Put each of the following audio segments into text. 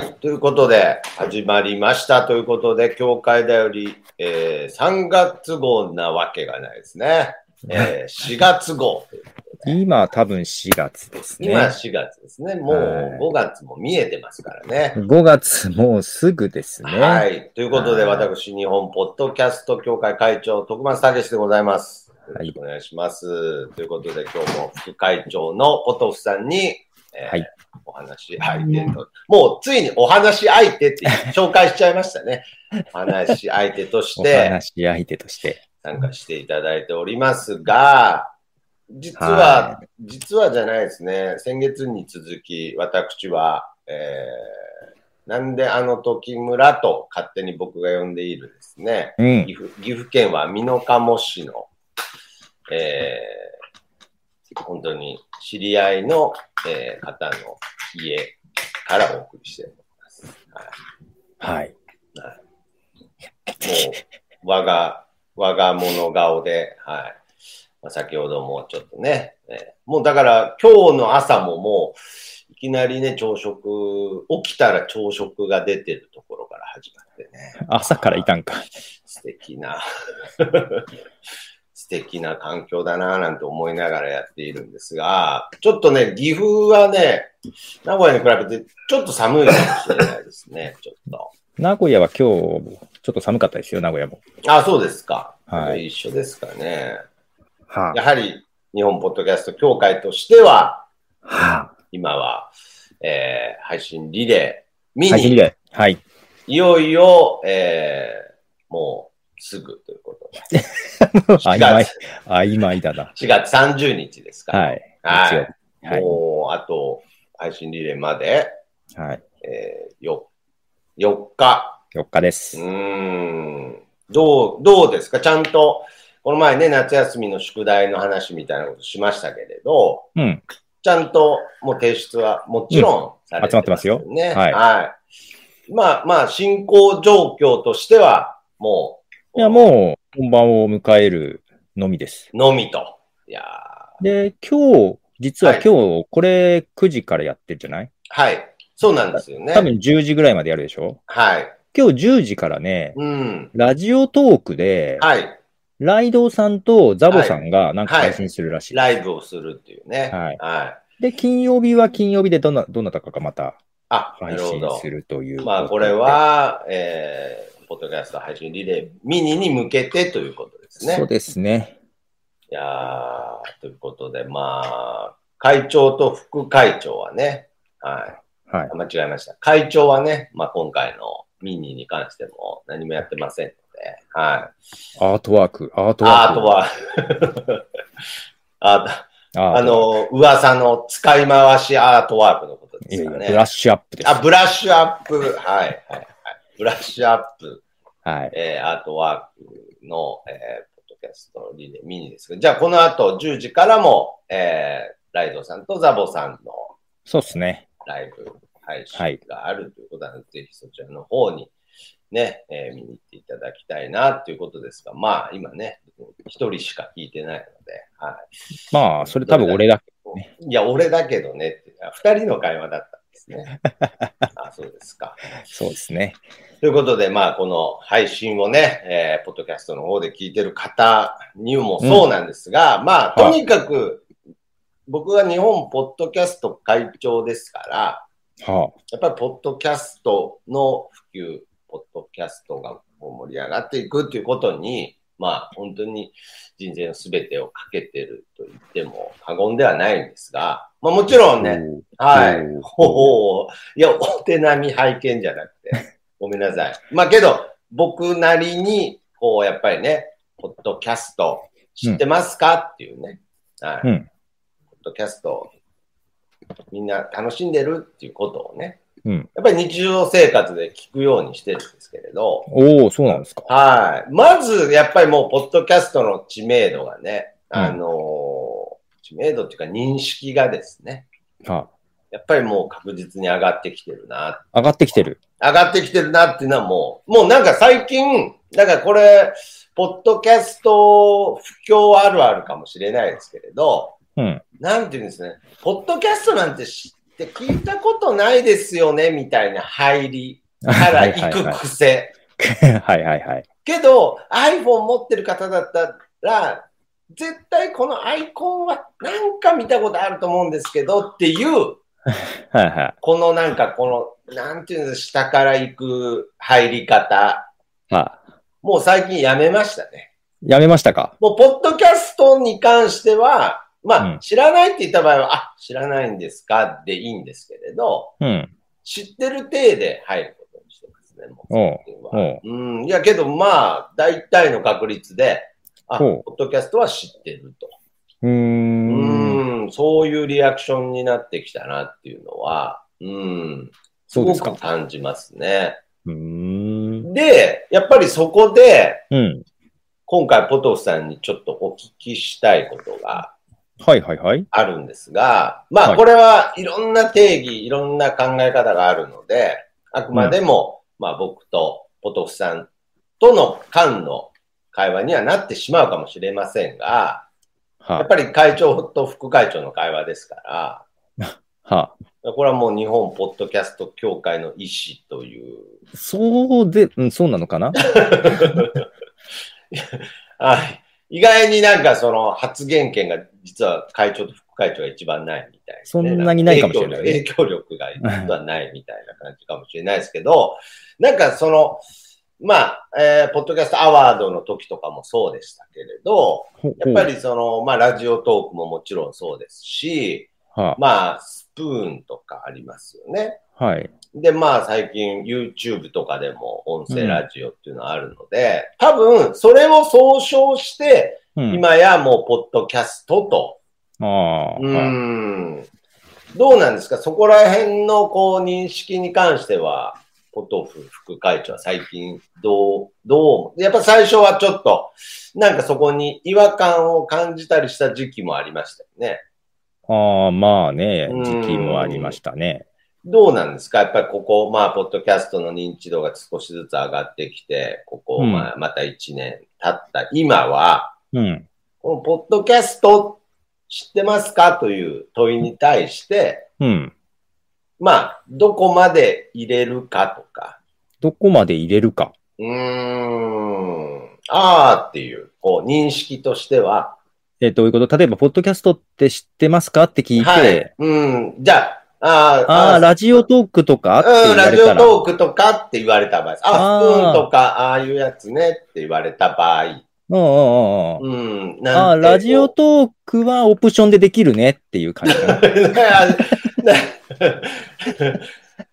はい。ということで、始まりました。ということで、教会だより、えー、3月号なわけがないですね。えー、4月号ということで。今多分4月ですね。今4月ですね。もうはい5月も見えてますからね。5月もうすぐですね。はい。ということで、はい私、日本ポッドキャスト協会会長、徳松武史でございます。よはいろしくお願いします。ということで、今日も副会長のポトフさんに、えーはいお話相手と、もうついにお話相手って紹介しちゃいましたね。お話相手としおて話し相手として。参加していただいておりますが、実は、は実はじゃないですね。先月に続き、私は、えー、なんであの時村と勝手に僕が呼んでいるですね。うん岐。阜岐阜県は美濃加茂市の、えー、本当に知り合いの、えー方の家からお送りしております。はいはい。もう、我が、我が物顔で、はい。まあ、先ほどもちょっとね、えーもうだから今日の朝ももう、いきなりね、朝食、起きたら朝食が出てるところから始まってね。朝からいたんか。素敵な、素敵な環境だなぁなんて思いながらやっているんですが、ちょっとね、岐阜はね、名古屋に比べてちょっと寒いかもしれないですね、ちょっと。名古屋は今日、ちょっと寒かったですよ、名古屋も。あ、そうですか。はい一緒ですかね。はやはり日本ポッドキャスト協会としては、は今は、えー配信リレー、ミ配信ニ、で。はい。いよいよ、えーもうすぐと。曖昧、曖昧だな。4月30日ですから。はい。はいはい。もう、あと、配信リレーまで、はい。えー、よ4日。4日ですう。ーん。どう、どうですか？ちゃんと、この前ね、夏休みの宿題の話みたいなことしましたけれど、うん。ちゃんともう提出はもちろんされて集まってますよね。はいはい。まあまあ、進行状況としては、もう、いや、もう、本番を迎えるのみです。のみと。いやーで、今日、実ははい今日、これ9時からやってるじゃない？はい。そうなんですよね。多分10時ぐらいまでやるでしょ？はい。今日10時からね、うん。ラジオトークで、はい。ライドウさんとザボさんがなんか配信するらしい。ライブをするっていうね。はいはい。で、金曜日は金曜日でどんな、どなたかがまた配信す。るという。まあ、これ、は、えー、ポッドキャスト配信リレーミニに向けてということですね。そうですね。いやー、ということで、まあ、会長と副会長はね、はい。はい。間違えました。会長はね、まあ、今回のミニに関しても何もやってませんので、はい。アートワーク、アートワーク。アートは、アート、ああ、の、噂の使い回しアートワークのことですかね。ブラッシュアップです。あ、ブラッシュアップ、はい、はい、はい。ブラッシュアップ、はい。えーアートワークの、えーポッドキャストリレーミニですが、じゃあこの後10時からも、えーライドさんとザボさんのそうですね。ライブ配信があるということなので、ぜひそちらの方にね、えー見に行っていただきたいなということですが、まあ今ね、一人しか聞いてないので、はまあ、それ多分俺だけ。い。いや、俺だけどねって、あ二人の会話だったんですね。あ、そうですか。そうですね。ということで、まあ、この配信をね、えーポッドキャストの方で聞いてる方にもそうなんですが、まあ、とにかく、僕が日本ポッドキャスト会長ですから、はやっぱりポッドキャストの普及、ポッドキャストが盛り上がっていくということに、まあ、本当に人生の全てをかけてると言っても過言ではないんですが、まあ、もちろあ。んね、はいおー。ほう。いや、お手並み拝見じゃなくて、ごめんなさい。まあけど、僕なりに、こう、やっぱりね、ポッドキャスト知ってますか、っていうね。はい。うんポッドキャスト、みんな楽しんでるっていうことをね、うん。やっぱり日常生活で聞くようにしてるんですけれど、おおそうなんですか。はい。まず、やっぱりもう、ポッドキャストの知名度がね、うんあのー知名度っていうか認識がですね、はやっぱりもう確実に上がってきてるな。上がってきてる。上がってきてるなっていうのはもう、もうなんか最近、だからこれ、ポッドキャスト不況あるあるかもしれないですけれど、うん。なんていうんですね、ポッドキャストなんて知っって聞いたことないですよね、みたいな入り から行く癖。はいはいはい。けど、iPhone 持ってる方だったら、絶対このアイコンはなんか見たことあると思うんですけどっていう、はいはい。このなんかこの、なんていうんです下から行く入り方。はもう最近やめましたね。やめましたか？もう、ポッドキャストに関しては、まあ、うん知らないって言った場合は、あ、知らないんですか？でいいんですけれど、うん。知ってる体で入ることにしてますね、もうううん、いやけど、まあ、大体の確率で、あ、ポッドキャストは知ってると。うー。うんん、そういうリアクションになってきたなっていうのは、うん、すごく感じますね。うーん。で、やっぱりそこで、うん。今回ポトフさんにちょっとお聞きしたいことがはいはいはい。あるんですが、まあはい。これはいろんな定義、いろんな考え方があるので、あくまでも、まあ僕とポトフさんとの間の会話にはなってしまうかもしれませんが、やはっぱり会長と副会長の会話ですから、はこれはもう日本ポッドキャスト協会の意思という、そうで、うん、そうなのかな？はい。意外になんかその発言権が実は会長と副会長が一番ないみたいなね、そんなにないかもしれないね影響力影響力が実はないみたいな感じかもしれないですけど、なんかその、まあ、えーポッドキャストアワードの時とかもそうでしたけれど、ほやっぱりその、まあ、ラジオトークももちろんそうですし、はまあ、スプーンとかありますよね。はい。で、まあ最近 YouTube とかでも音声ラジオっていうのはあるので、多分それを総称して、うん、今やもうポッドキャストと、ああ、うん、どうなんですか？そこら辺のこう認識に関しては、ポトフ副会長は最近どう、どう、やっぱ最初はちょっと、なんかそこに違和感を感じたりした時期もありましたよね。ああ、まあねう、ん。時期もありましたね。どうなんですか？やっぱりここ、まあ、ポッドキャストの認知度が少しずつ上がってきて、ここ、うん。まあ、また1年経った。今は、うん。このポッドキャスト知ってますか？という問いに対して、うん。まあ、どこまで入れるかとか、どこまで入れるか。うーん、あーっていう、こう、認識としては、え、どういうこと？例えば、ポッドキャストって知ってますか？って聞いて、はい。うん、じゃあ、あーああ、ラジオトークとかうん、わラジオトークとかって言われた場合、あ、スプあーーンとか、ああいうやつねって言われた場合、うんうんうんうん。うん、ああ、ラジオトークはオプションでできるねっていう感じ。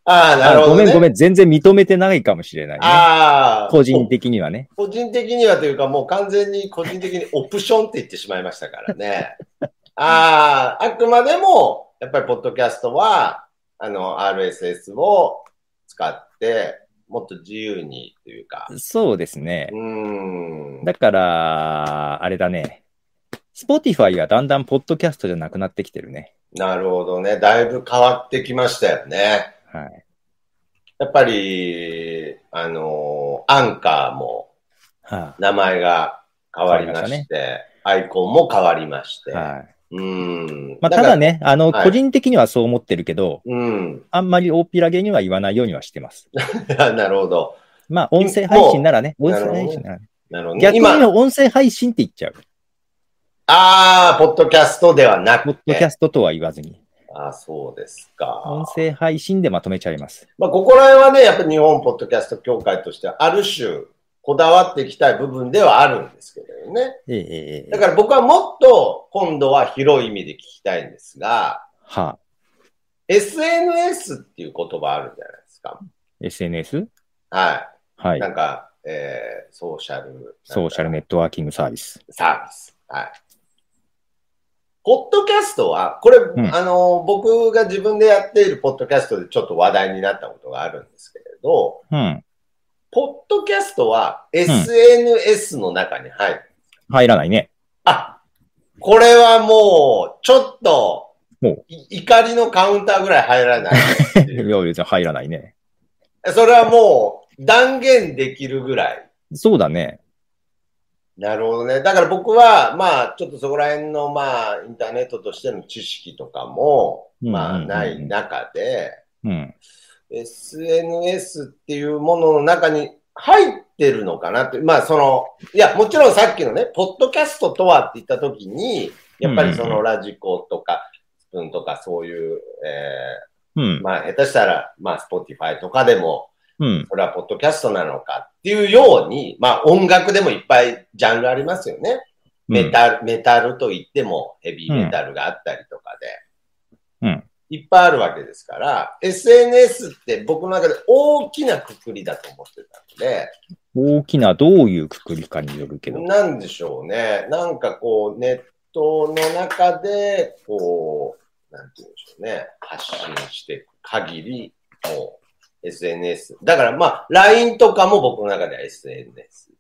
ああ、なるほど、ね。ごめんごめん、全然認めてないかもしれないね。ああ、個人的にはね。個人的にはというか、もう完全に個人的にオプションって言ってしまいましたからね。ああ、あくまでも、やっぱりポッドキャストは、あの、RSS を使って、もっと自由にというか、そうですねう。ーん。だから、あれだね。Spotify がだんだんポッドキャストじゃなくなってきてるね。なるほどね。だいぶ変わってきましたよね。はい。やっぱり、あの、アンカーもは名前が変わりまして、アイコンも変わりまして。い。はい。うーん。まあ、ただね、あの、はい個人的にはそう思ってるけど、うん。あんまり大っぴらげには言わないようにはしてます。なるほど。まあ、音声配信ならね、音声配信ならね。なるほど、ね。逆に今、音声配信って言っちゃう。ああ、ポッドキャストではなポッくて。ドキャストとは言わずに。ああ、そうですか。音声配信でまとめちゃいます。まあ、ここら辺はね、やっぱり日本ポッドキャスト協会としては、ある種、こだわっていきたい部分ではあるんですけれどね。だから僕はもっと今度は広い意味で聞きたいんですが、はあ、SNS っていう言葉あるじゃないですか。SNS? は。はいい。なんか、えー、ソーシャル。ソーシャルネットワーキングサービス。サービス。はい。ポッドキャストは、これ、んあの、僕が自分でやっているポッドキャストでちょっと話題になったことがあるんですけれど、うん。ポッドキャストは SNS の中に入る。入らないね。あ、これはもう、ちょっとも、い怒りのカウンターぐらい入らない い。や、別に入らないね。それはもう、断言できるぐらい。そうだね。なるほどね。だから僕は、まあ、ちょっとそこら辺の、まあ、インターネットとしての知識とかも、まあ、ない中で、うん。SNS っていうものの中に入ってるのかなって。まあ、その、いや、もちろんさっきのね、ポッドキャストとはって言ったときに、やっぱりそうんうんうの radiko とか、スプーンとかそういう、えうんー、。まあ、下手したら、まあ、 Spotify とかでも、うん。それはポッドキャストなのかっていうように、まあ、音楽でもいっぱいジャンルありますよね。メタル、メタルと言ってもヘビーメタルがあったりとかで。うん。いっぱいあるわけですから、SNS って僕の中で大きなくくりだと思ってたので、大きなどういうくくりかによるけど。なんでしょうね。なんかこう、ネットの中で、こう、なんて言うんでしょうね。発信していく限り、もう、SNS。だからまあ、LINE とかも僕の中では SNS。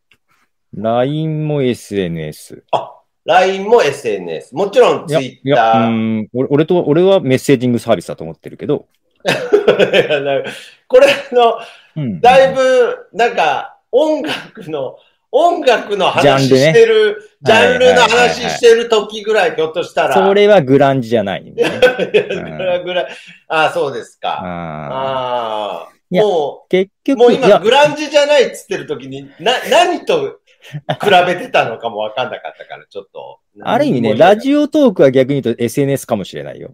LINE も SNS。あ、LINE も SNS。もちろんいや、い Twitter。や、うん、俺俺と、俺はメッセージングサービスだと思ってるけど。これの、うん。だいぶ、なんか、音楽の、音楽の話してる、ジャンルの話してる時ぐらい、ひょっとしたら。それはグランジじゃないね。ぐらいぐらい。ああ、そうですか。ああも結う、も局、いやう今、グランジじゃないっつってる時に、な、何と比べてたのかもわかんなかったから、ちょっと。ある意味ね、ラジオトークは逆に言うと SNS かもしれないよ。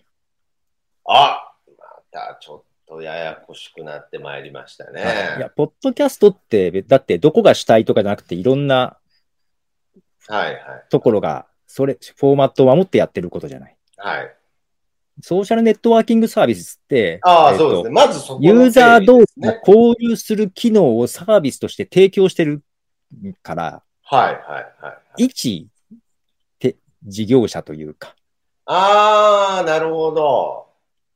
あ、またちょっとややこしくなってまいりましたね。いや、ポッドキャストって、だってどこが主体とかじゃなくて、いろんなはいはい。ところが、それ、フォーマットを守ってやってることじゃない。はい。ソーシャルネットワーキングサービスって、ああ、えっとそうですね。まずそこのユーザー同士がね。交流する機能をサービスとして提供してるから、はいはいはい。一て事業者というか、ああ、なるほど。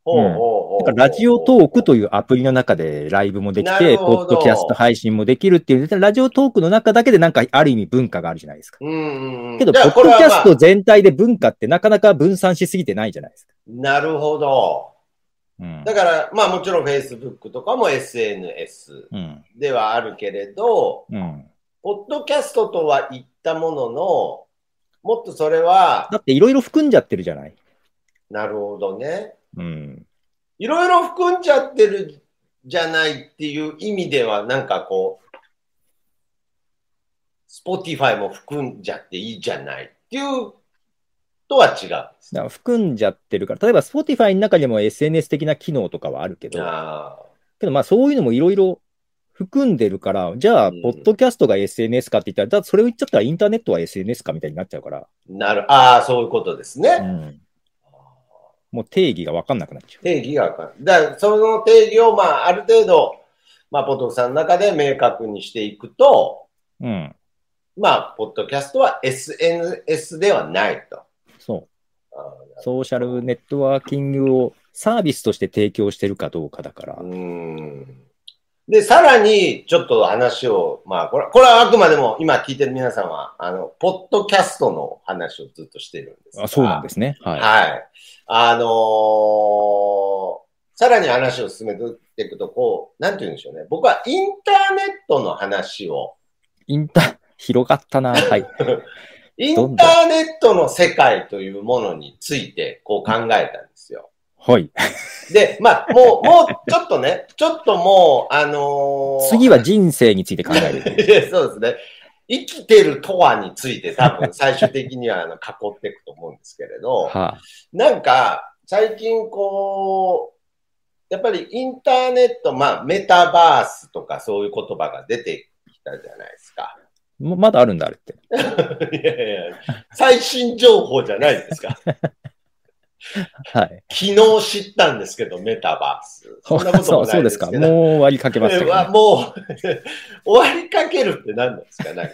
ほうほうほうだからラジオトークというアプリの中でライブもできなて、ポッドキャスト配信もできるっていう、ラジオトークの中だけでなんかある意味文化があるじゃないですか。うんうんうん。けど、じポッドキャスト全体で文化ってなかなか分散しすぎてないじゃないですか。なるほど。うん。だから、まあもちろん Facebook とかも SNS うん。ではあるけれど、うん。ポッドキャストとは言ったものの、もっとそれは、だっていろいろ含んじゃってるじゃない？なるほどね。うん。いろいろ含んじゃってるじゃないっていう意味では、なんかこう、Spotify も含んじゃっていいじゃないっていうとは違うだから含んじゃってるから、例えば Spotify の中にも SNS 的な機能とかはあるけど、あけどまあそういうのもいろいろ含んでるから、じゃあ、うんポッドキャストが SNS かって言ったら、だそれを言っちゃったらインターネットは SNS かみたいになっちゃうから、ーなる、ああ、そういうことですね。うん、もう定義がわかんなくなっちゃう。定義がわかる。だから、その定義を、まあ、ある程度、まあ、ポトフさんの中で明確にしていくと、うん。まあ、ポッドキャストは SNS ではないと。そう。あソーシャルネットワーキングをサービスとして提供してるかどうかだからーう。ん。で、さらに、ちょっと話を、まあ、これ、これはあくまでも、今聞いてる皆さんは、あの、ポッドキャストの話をずっとしてるんですが。あそうなんですね。はい。はい。あのーさらに話を進めていくと、こう、なんて言うんでしょうね。僕はインターネットの話を、インター、広がったな。はい。インターネットの世界というものについて、こう考えたんで。はい。で、まあ、もう、もう、ちょっとね、ちょっともう、あのー次は人生について考える。そうですね。生きてるとはについて多分 最終的にはあの囲っていくと思うんですけれど、はなんか最近こう、やっぱりインターネット、まあメタバースとかそういう言葉が出てきたじゃないですか。まだあるんだ、あれって。いやいや、最新情報じゃないですか。はい。昨日知ったんですけど、メタバース。そんなこともなそうですか。もう終わりかけましたけどはね、もう、終わりかけるって何なんですかなんか。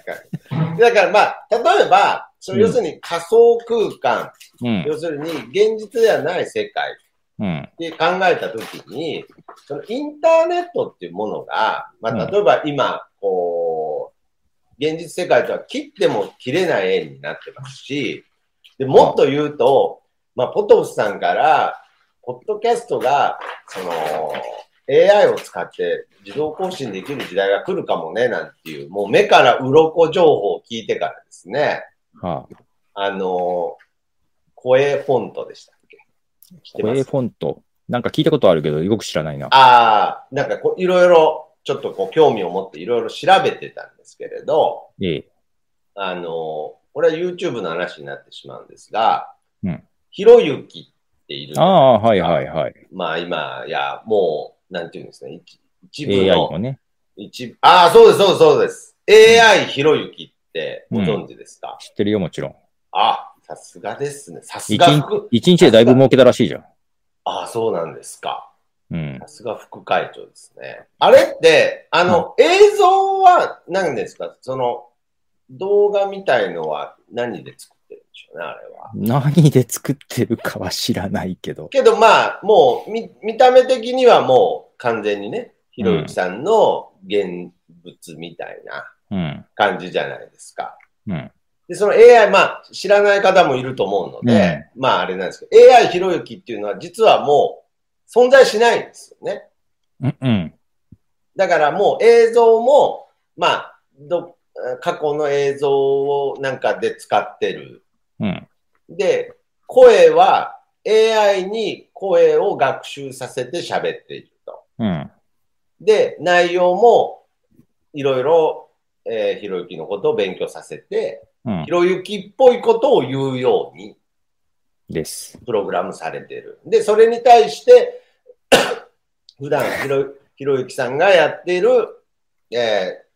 だからまあ、例えば、その要するに仮想空間、うん。要するに現実ではない世界うん。って考えたときに、そのインターネットっていうものが、まあ、うん例えば今、こう、現実世界とは切っても切れない円になってますし、でもっと言うと、まあ、ポトフさんから、ポッドキャストが、その、AI を使って自動更新できる時代が来るかもね、なんていう、もう目から鱗情報を聞いてからですね、はあ、あの、声フォントでしたっけ？声す？フォント？なんか聞いたことあるけど、よく知らないな。ああ、なんかこういろいろ、ちょっとこう興味を持っていろいろ調べてたんですけれど、ええ。あの、これは YouTube の話になってしまうんですが、うんひろゆきっているああ、はいはいはい。まあ今や、もう、なんていうんですかね、一一部 AI のも、ね。一部、ああ、そうです、そうです、そうです。AI ひろゆきってご存知ですか、知ってるよ、もちろん。あ、さすがですね。さすが副、一日でだいぶ儲けたらしいじゃん。ああ、そうなんですか。うんさ。すが副会長ですね。あれって、あの、映像は何ですか？その、動画みたいのは何で作ってるんでしょうね、あれは。何で作ってるかは知らないけど。けどまあ、もう見、見た目的にはもう完全にね、ひろゆきさんの現物みたいなうん。感じじゃないですか。うん。で、その AI、まあ、知らない方もいると思うので、まあ、あれなんですけど、AI ひろゆきっていうのは実はもう存在しないんですよね。うん。うん。だからもう映像も、まあ、ど、過去の映像をなんかで使ってる。うん。で、声は AI に声を学習させて喋っていると。うん。で、内容もいろいろ、えーひろゆきのことを勉強させて、うんひ。ろゆきっぽいことを言うようにです。プログラムされてる。で、それに対して、普段ひろひろゆきさんがやっている、えー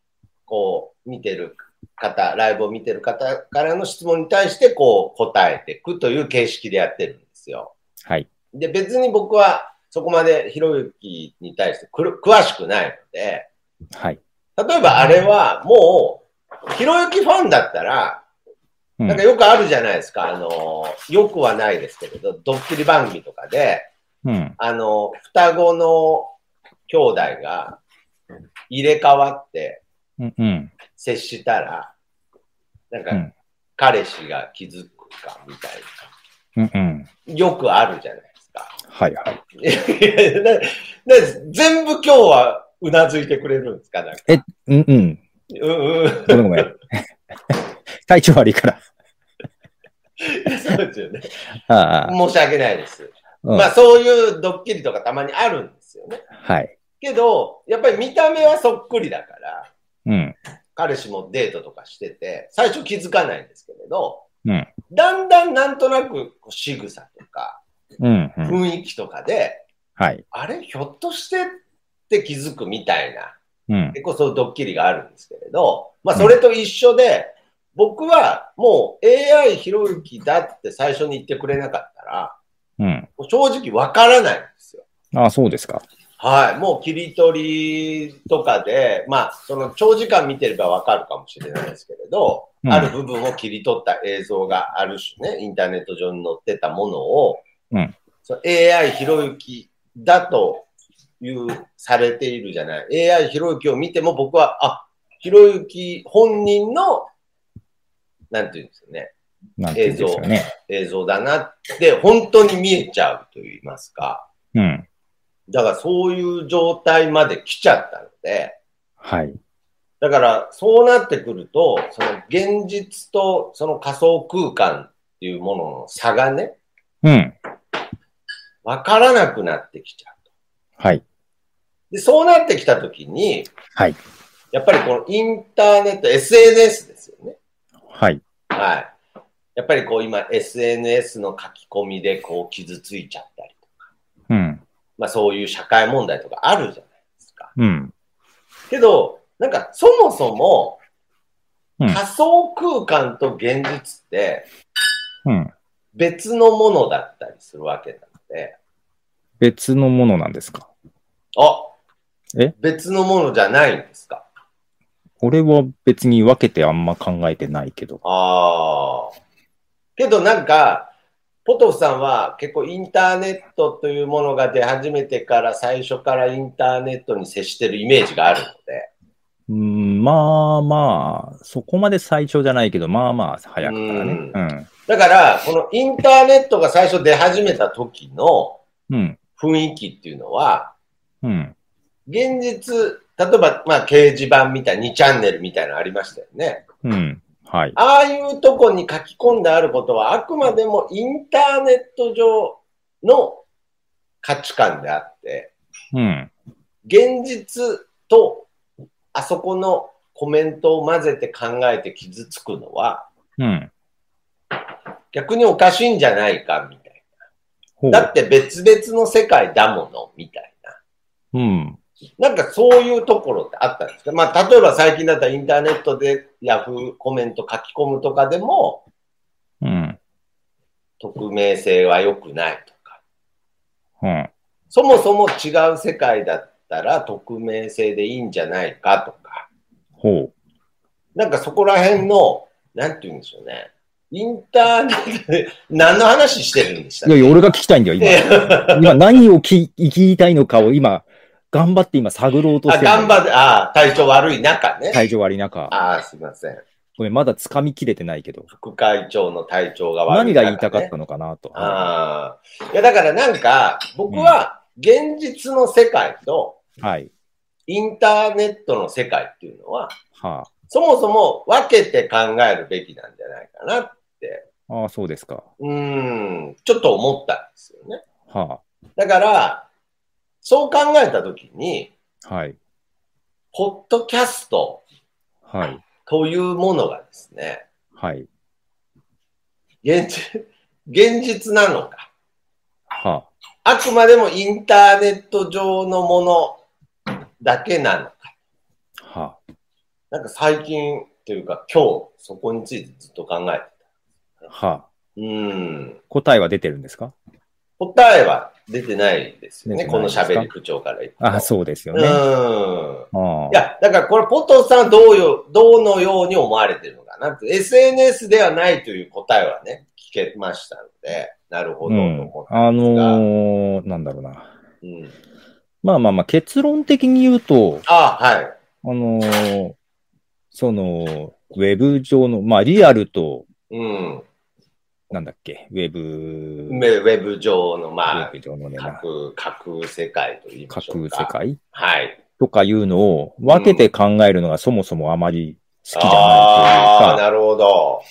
こう、見てる方、ライブを見てる方からの質問に対して、こう、答えていくという形式でやってるんですよ。はい。で、別に僕はそこまでひろゆきに対して詳しくないので、はい。例えばあれはもう、ひろゆきファンだったら、うんなんかよくあるじゃないですか。あの、よくはないですけれど、ドッキリ番組とかで、うん。あの、双子の兄弟が入れ替わってうん。うん。接したら、なんかうん彼氏が気づくかみたいうん。うん。な。よくあるじゃないですか。はいはい。全部今日はうなずいてくれるんですか？なんかうんうん。うんうん。ごめんごめん。体調悪いから。そうですよね。ああ。申し訳ないです。うんまあそういうドッキリとかたまにあるんですよね。はい。けど、やっぱり見た目はそっくりだから、うん。彼氏もデートとかしてて、最初気づかないんですけれど、うん。だんだんなんとなく仕草とかうん。うん。雰囲気とかで、はい。あれひょっとしてって気づくみたいな、うん。結構そういうドッキリがあるんですけれど、まあそれと一緒で、僕はもう AI ひろゆきだって最初に言ってくれなかったら、うん。正直わからないんですよ。ああ、そうですか。はい。もう切り取りとかで、まあ、その長時間見てればわかるかもしれないですけれど、うんある部分を切り取った映像がある種ね、インターネット上に載ってたものを、うんその AI ひろゆきだという、されているじゃない。AI ひろゆきを見ても僕は、あ、ひろゆき本人の、なんていうんですかね、なんていうんですよね。映像だなって本当に見えちゃうと言いますか。うん。だからそういう状態まで来ちゃったので、はい。だからそうなってくると、その現実とその仮想空間っていうものの差がね、うん。わからなくなってきちゃうと。はい。で、そうなってきたときに、はい。やっぱりこのインターネット、SNS ですよね。はい。はい。やっぱりこう今 SNS の書き込みでこう傷ついちゃったり。まあそういう社会問題とかあるじゃないですか。うん。けど、なんかそもそもうん仮想空間と現実ってうん。別のものだったりするわけなので、別のものなんですか？あえ？別のものじゃないんですか俺は別に分けてあんま考えてないけど。ああ。けどなんか、ポトフさんは結構インターネットというものが出始めてから最初からインターネットに接してるイメージがあるので、うん、まあまあ、そこまで最初じゃないけど、まあまあ、早くからね。うん。だから、このインターネットが最初出始めた時のうん。雰囲気っていうのは、うん。現実、例えば、まあ、掲示板みたい、2チャンネルみたいなのありましたよね。うん。はい。ああいうとこに書き込んであることは、あくまでもインターネット上の価値観であって、うん。現実とあそこのコメントを混ぜて考えて傷つくのは、うん。逆におかしいんじゃないか、みたいな。だって別々の世界だもの、みたいな。うん。なんかそういうところってあったんですか？まあ、例えば最近だったらインターネットでヤフーコメント書き込むとかでも、うん。匿名性は良くないとか。うん。そもそも違う世界だったら匿名性でいいんじゃないかとか。ほう。なんかそこら辺の、なんて言うんでしょうね。インターネットで何の話してるんでしたいやいや、俺が聞きたいんだよ、今。え 今何を聞き聞きたいのかを今、頑張って今探ろうとしあ、てる。頑張って、あ体調悪い中ね。体調悪い中。あすいません。ごめん、まだ掴みきれてないけど。副会長の体調が悪い中、何が言いたかったのかなと。ああ。いや、だからなんか、僕は現実の世界とはい。インターネットの世界っていうのは、はそもそも分けて考えるべきなんじゃないかなって、あ。ああ、そうですか。うーん、ちょっと思ったんですよね。はだから、そう考えたときに、あ。はい。ポッドキャストはい。というものがですね、はい。現実、現実なのか、はあくまでもインターネット上のものだけなのか。あ。はなんか最近というか今日そこについてずっと考えてた。あ。はあ。うーん。答えは出てるんですか？答えは出てないですよね。この喋り口調から言っても。ああ、そうですようね。ーん。あいや、だからこれ、ポトさんはどうよ、どのように思われてるのかな SNS ではないという答えはね、聞けましたので、なるほどとうん思っ。たあ。のー、なんだろうな。うんまあまあまあ、結論的に言うと、あ、はい。あのーその、ウェブ上の、まあ、リアルと、うん。なんだっけ、ウェブ、ウェブ上の、ウまェブ上のね、架空、世界と言いましょうか。架空世界？はい。とかいうのを分けて考えるのがそもそもあまり好きじゃないというか、なるほど。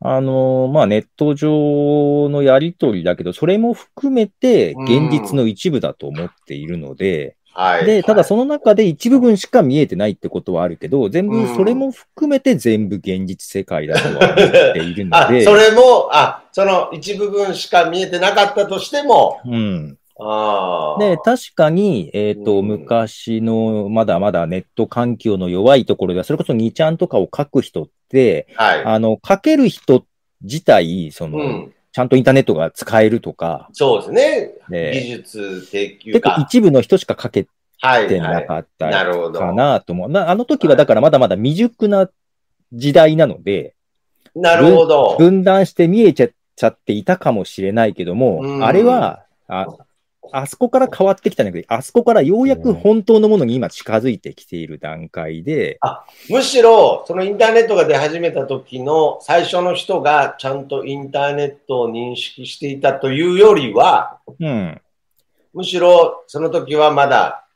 あのーまあ、ネット上のやりとりだけど、それも含めて現実の一部だと思っているので、はい。で、ただはいその中で一部分しか見えてないってことはあるけど、全部、それも含めて全部現実世界だとは思っているの あ、で、それも、あ、その一部分しか見えてなかったとしても、うん。ああ。で、確かに、えっ、と、うん昔の、まだまだネット環境の弱いところでは、それこそ2ちゃんとかを書く人って、はい。あの、書ける人自体、その、うん。ちゃんとインターネットが使えるとか、そうですね。技で、術提供結構か。一部の人しか書けはい。ては。ないかったかなと思う。なあの時はだからまだまだ未熟な時代なので、なるほど。分断して見えちゃちゃっていたかもしれないけども、うんあれは、あ、あそこから変わってきたんだけど、あそこからようやく本当のものに今近づいてきている段階で、むしろ、そのインターネットが出始めた時の最初の人がちゃんとインターネットを認識していたというよりは、うん。むしろその時はまだ、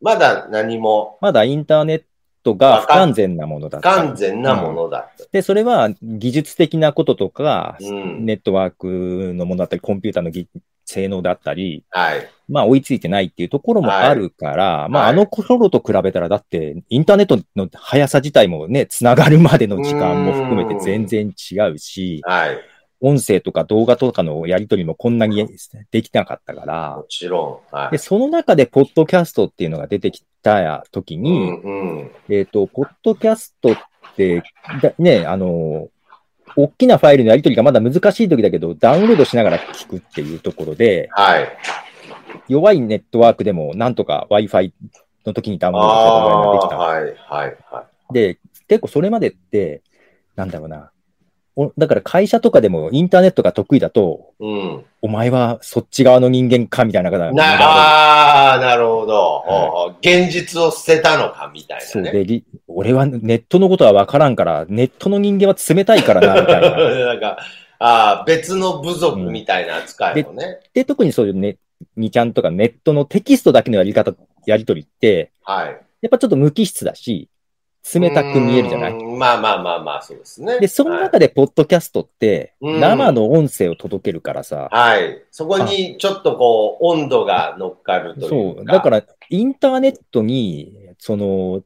まだ何もまだインターネットが不完全なものだった。完全なものだった。で、それは技術的なこととか、うんネットワークのものだったり、コンピューターのぎ性能だったり、はい。まあ追いついてないっていうところもあるから、まあはいあの頃と比べたらだってインターネットの速さ自体もね、つながるまでの時間も含めて全然違うし、はい。音声とか動画とかのやり取りもこんなにできなかったからも、ちろん。はで、い。その中でポッドキャストっていうのが出てきた時うに、んうん。えっ、と、ポッドキャストって、だね、あの、大きなファイルのやり取りがまだ難しい時だけど、ダウンロードしながら聞くっていうところで、はい。弱いネットワークでもなんとか Wi-Fi の時にダウンあロードしたができあ、た。はい、はい、はで、結構それまでって、なんだろうな。おだから会社とかでもインターネットが得意だと、い。うん。お前はそっち側の人間かみたいな方な、ああ、なるほど、ほうほう現実を捨てたのかみたいそうなね。で、り俺はネットのことは分からんから、ネットの人間は冷たいからな、みたいな。なんか、ああ、別の部族みたいな扱いをね。で、特にそういうね、2ちゃんとかネットのテキストだけのやり方やりとりって、はい。やっぱちょっと無機質だし、冷たく見えるじゃない？まあまあまあまあ、そうですね。で、そのはい中で、ポッドキャストって、うん生の音声を届けるからさ、はい。そこにちょっとこう、温度が乗っかるといそうう、か。だから、インターネットに、その、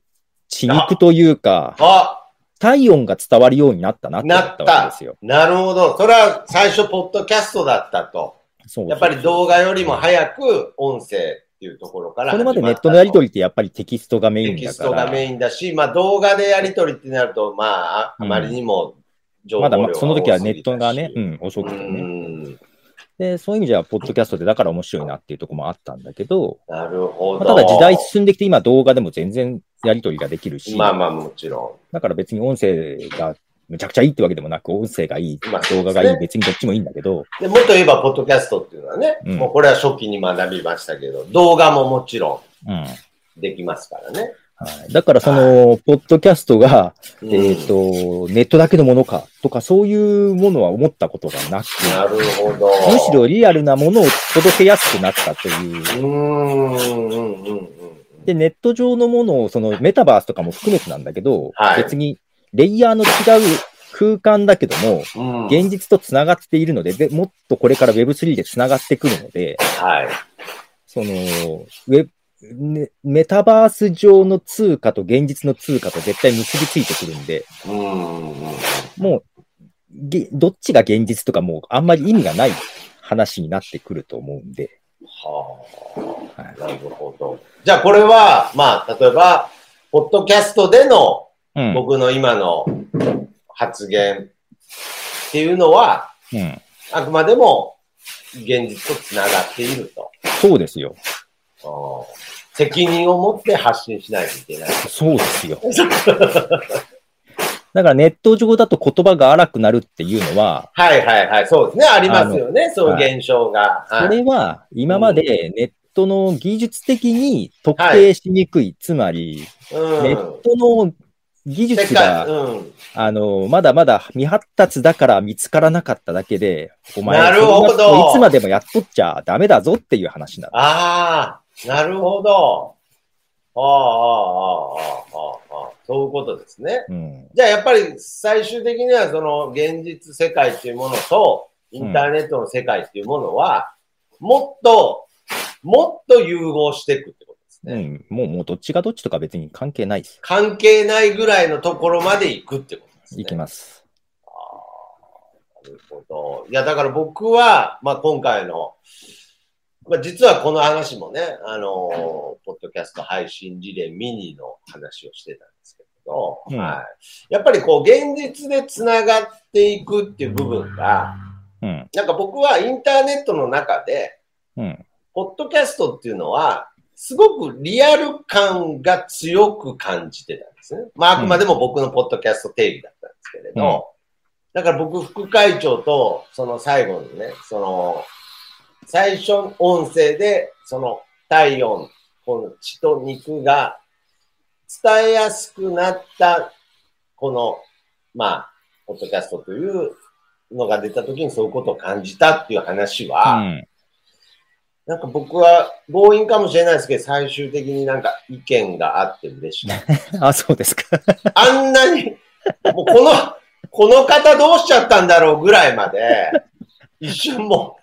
血肉というか、あ、体温が伝わるようになったなって思なっったたわけですよ。。なるほど。それは最初、ポッドキャストだったと。そうやっぱり動画よりも早く音声っていうところからこれまでネットのやり取りりってやっぱりテキストがメイテンだから。キストがメインだし、まあ動画でやり取りってなると、まあ、あまりにも情報まだ量がまその時はネットがね、うん、遅くてうね。ん。で、そういう意味じゃ、ポッドキャストでだから面白いなっていうところもあったんだけど、なるほまど。あただ時代進んできて、今動画でも全然やり取りができるし、まあまあもちろだから別に音声がむちゃくちゃいいってわけでもなく、音声がいい、まあ動画がいい、別にどっちもいいんだけど、ん。でもっと言えば、ポッドキャストっていうのはね、うんもうこれは初期に学びましたけど、動画ももちろうん。できますからね。い、だからその、ポッドキャストが、うんえっ、と、ネットだけのものかとか、そういうものは思ったことがなく、なるほど。むしろリアルなものを届けやすくなったというう。ーん、うん、うん、うん。で、ネット上のものを、そのメタバースとかも含めてなんだけど、はい別にレイヤーの違う空間だけども、うん現実と繋がっているので、でもっとこれから Web3 で繋がってくるので、はい。その、ウェメタバース上の通貨と現実の通貨と絶対結びついてくるんで、うん、うん。もう、げどっちが現実とかもうあんまり意味がない話になってくると思うんで、はあ、はいなるほど。じゃあこれは、まあ、例えば、ポッドキャストでのうん。僕の今の発言っていうのは、うん。あくまでも現実とつながっていると。そうですよ。責任を持って発信しないといけない。そうですよ。だからネット上だと言葉が荒くなるっていうのは、はいはいはい。そうですね。ありますよね。そういう現象が。そはいれは今までネットの技術的に特定しにくい、つまり、うんネットの技術が、うん。あの、まだまだ未発達だから見つからなかっただけで、お前、なるほどいつまでもやっとっちゃダメだぞっていう話なの。ああ、なるほど。ああ、ああ、ああ、ああ、ああ、そういうことですね。うん。じゃあやっぱり最終的にはその現実世界っていうものとインターネットの世界っていうものは、もっと、もっと融合していくってこと。うん。もう、もうどっちがどっちとか別に関係ないです。関係ないぐらいのところまで行くってことですね。いきます。ああ、なるほど。いや、だから僕は、まあ今回の、まあ実はこの話もね、あのポッドキャスト配信事例ミニの話をしてたんですけど、うんはい。やっぱりこう現実で繋がっていくっていう部分が、うん。なんか僕はインターネットの中で、うん。ポッドキャストっていうのは、すごくリアル感が強く感じてたんですね。まあ、あくまでも僕のポッドキャスト定義だったんですけれど、うんだから僕、副会長と、その最後にね、その、最初音声で、その体温、この血と肉が伝えやすくなった、この、まあ、ポッドキャストというのが出た時にそういうことを感じたっていう話は、うん。なんか僕は強引かもしれないですけど、最終的になんか意見があって嬉しい。あ、そうですか。あんなに、もうこの、この方どうしちゃったんだろうぐらいまで、一瞬もう、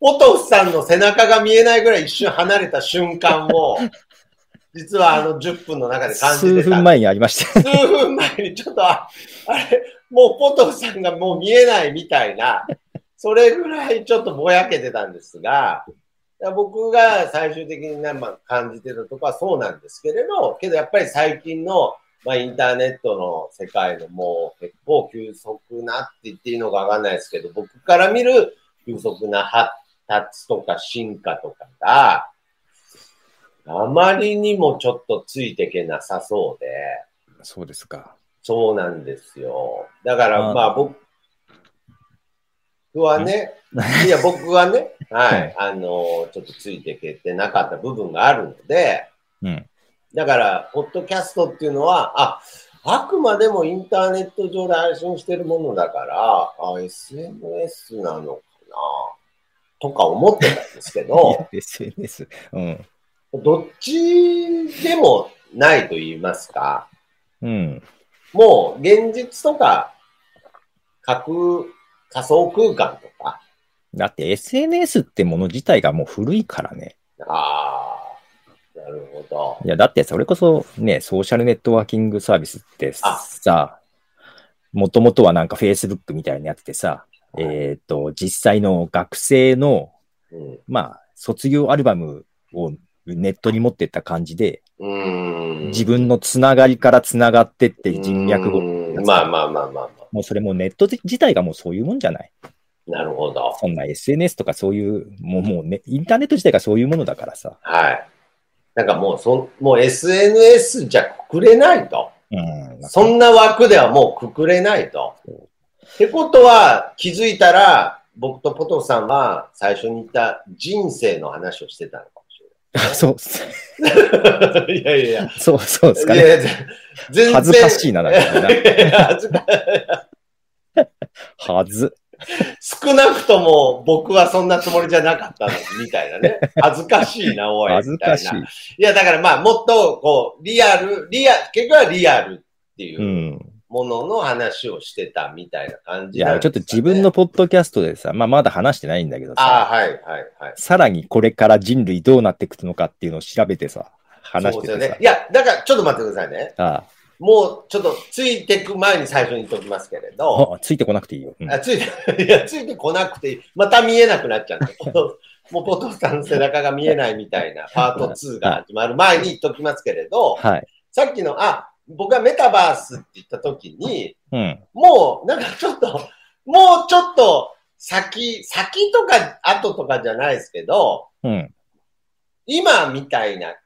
ポトフさんの背中が見えないぐらい一瞬離れた瞬間を、実はあの10分の中で感じてた。数分前にありました。数分前にちょっと、ああれ、もうポトフさんがもう見えないみたいな、それぐらいちょっとぼやけてたんですが、僕が最終的にね、まあ、感じてたとこはそうなんですけれど、けどやっぱり最近の、まあ、インターネットの世界のもう結構急速なって言っていいのかわかんないですけど、僕から見る急速な発達とか進化とかが、あまりにもちょっとついてけなさそうで、そうですか。そうなんですよ。だから、あまあ僕はね、いや僕はね、ははいい、あの、ちょっとついてけてなかった部分があるので、うん。だから、ポッドキャストっていうのは、あ、あくまでもインターネット上で配信してるものだから、あ、SNS なのかな、とか思ってたんですけど、SNS。うん。どっちでもないと言いますか、うん。もう現実とか、架空、仮想空間とか、だって SNS ってもの自体がもう古いからね。ああ、なるほど。いや、だってそれこそね、ソーシャルネットワーキングサービスってあさ、もともとはなんか Facebook みたいなやつでさ、えっ、と、実際の学生の、うん。まあ、卒業アルバムをネットに持ってった感じで、自分のつながりからつながってって人脈うを、まあまあまあまあまあ。もうそれもネット自体がもうそういうもんじゃない。なるほど。そんな SNS とかそういう、もうもうね、インターネット自体がそういうものだからさ。はい。なんかもう、そんもう SNS じゃくくれないと。うん。そんな枠ではもうくくれないと。ってことは、気づいたら、僕とポトフさんは最初に言った人生の話をしてたのかもし そうっす、れない。いやいやいや。そう、そうですかね。いや全然。恥ずかしいな、なんかな。いやいや恥ずかは ず。少なくとも僕はそんなつもりじゃなかったのみたいなね。恥ずかしいな、おい。恥ずかしいいや、だからまあ、もっと、こう、リアル、リア、結局はリアルっていううんものの話をしてたみたいな感いや、じなんですかね、ちょっと自分のポッドキャストでさ、まあまだ話してないんだけどああ、さ、はい、はい、はい。さらにこれから人類どうなっていくのかっていうのを調べてさ、話しててさそうですよね。いや、だから、ちょっと待ってくださいね。あもう、ちょっと、ついてく前に最初に言っておきますけれど、あ、ついてこなくていいよ。うんあついて、いや、ついてこなくていい。また見えなくなっちゃう もうポトフさんの背中が見えないみたいな、パート2が始まる前に言っときますけれど、はい。さっきの、あ、僕がメタバースって言った時に、うん。もう、なんかちょっと、もうちょっと、先、先とか後とかじゃないですけど、うん。今みたいな、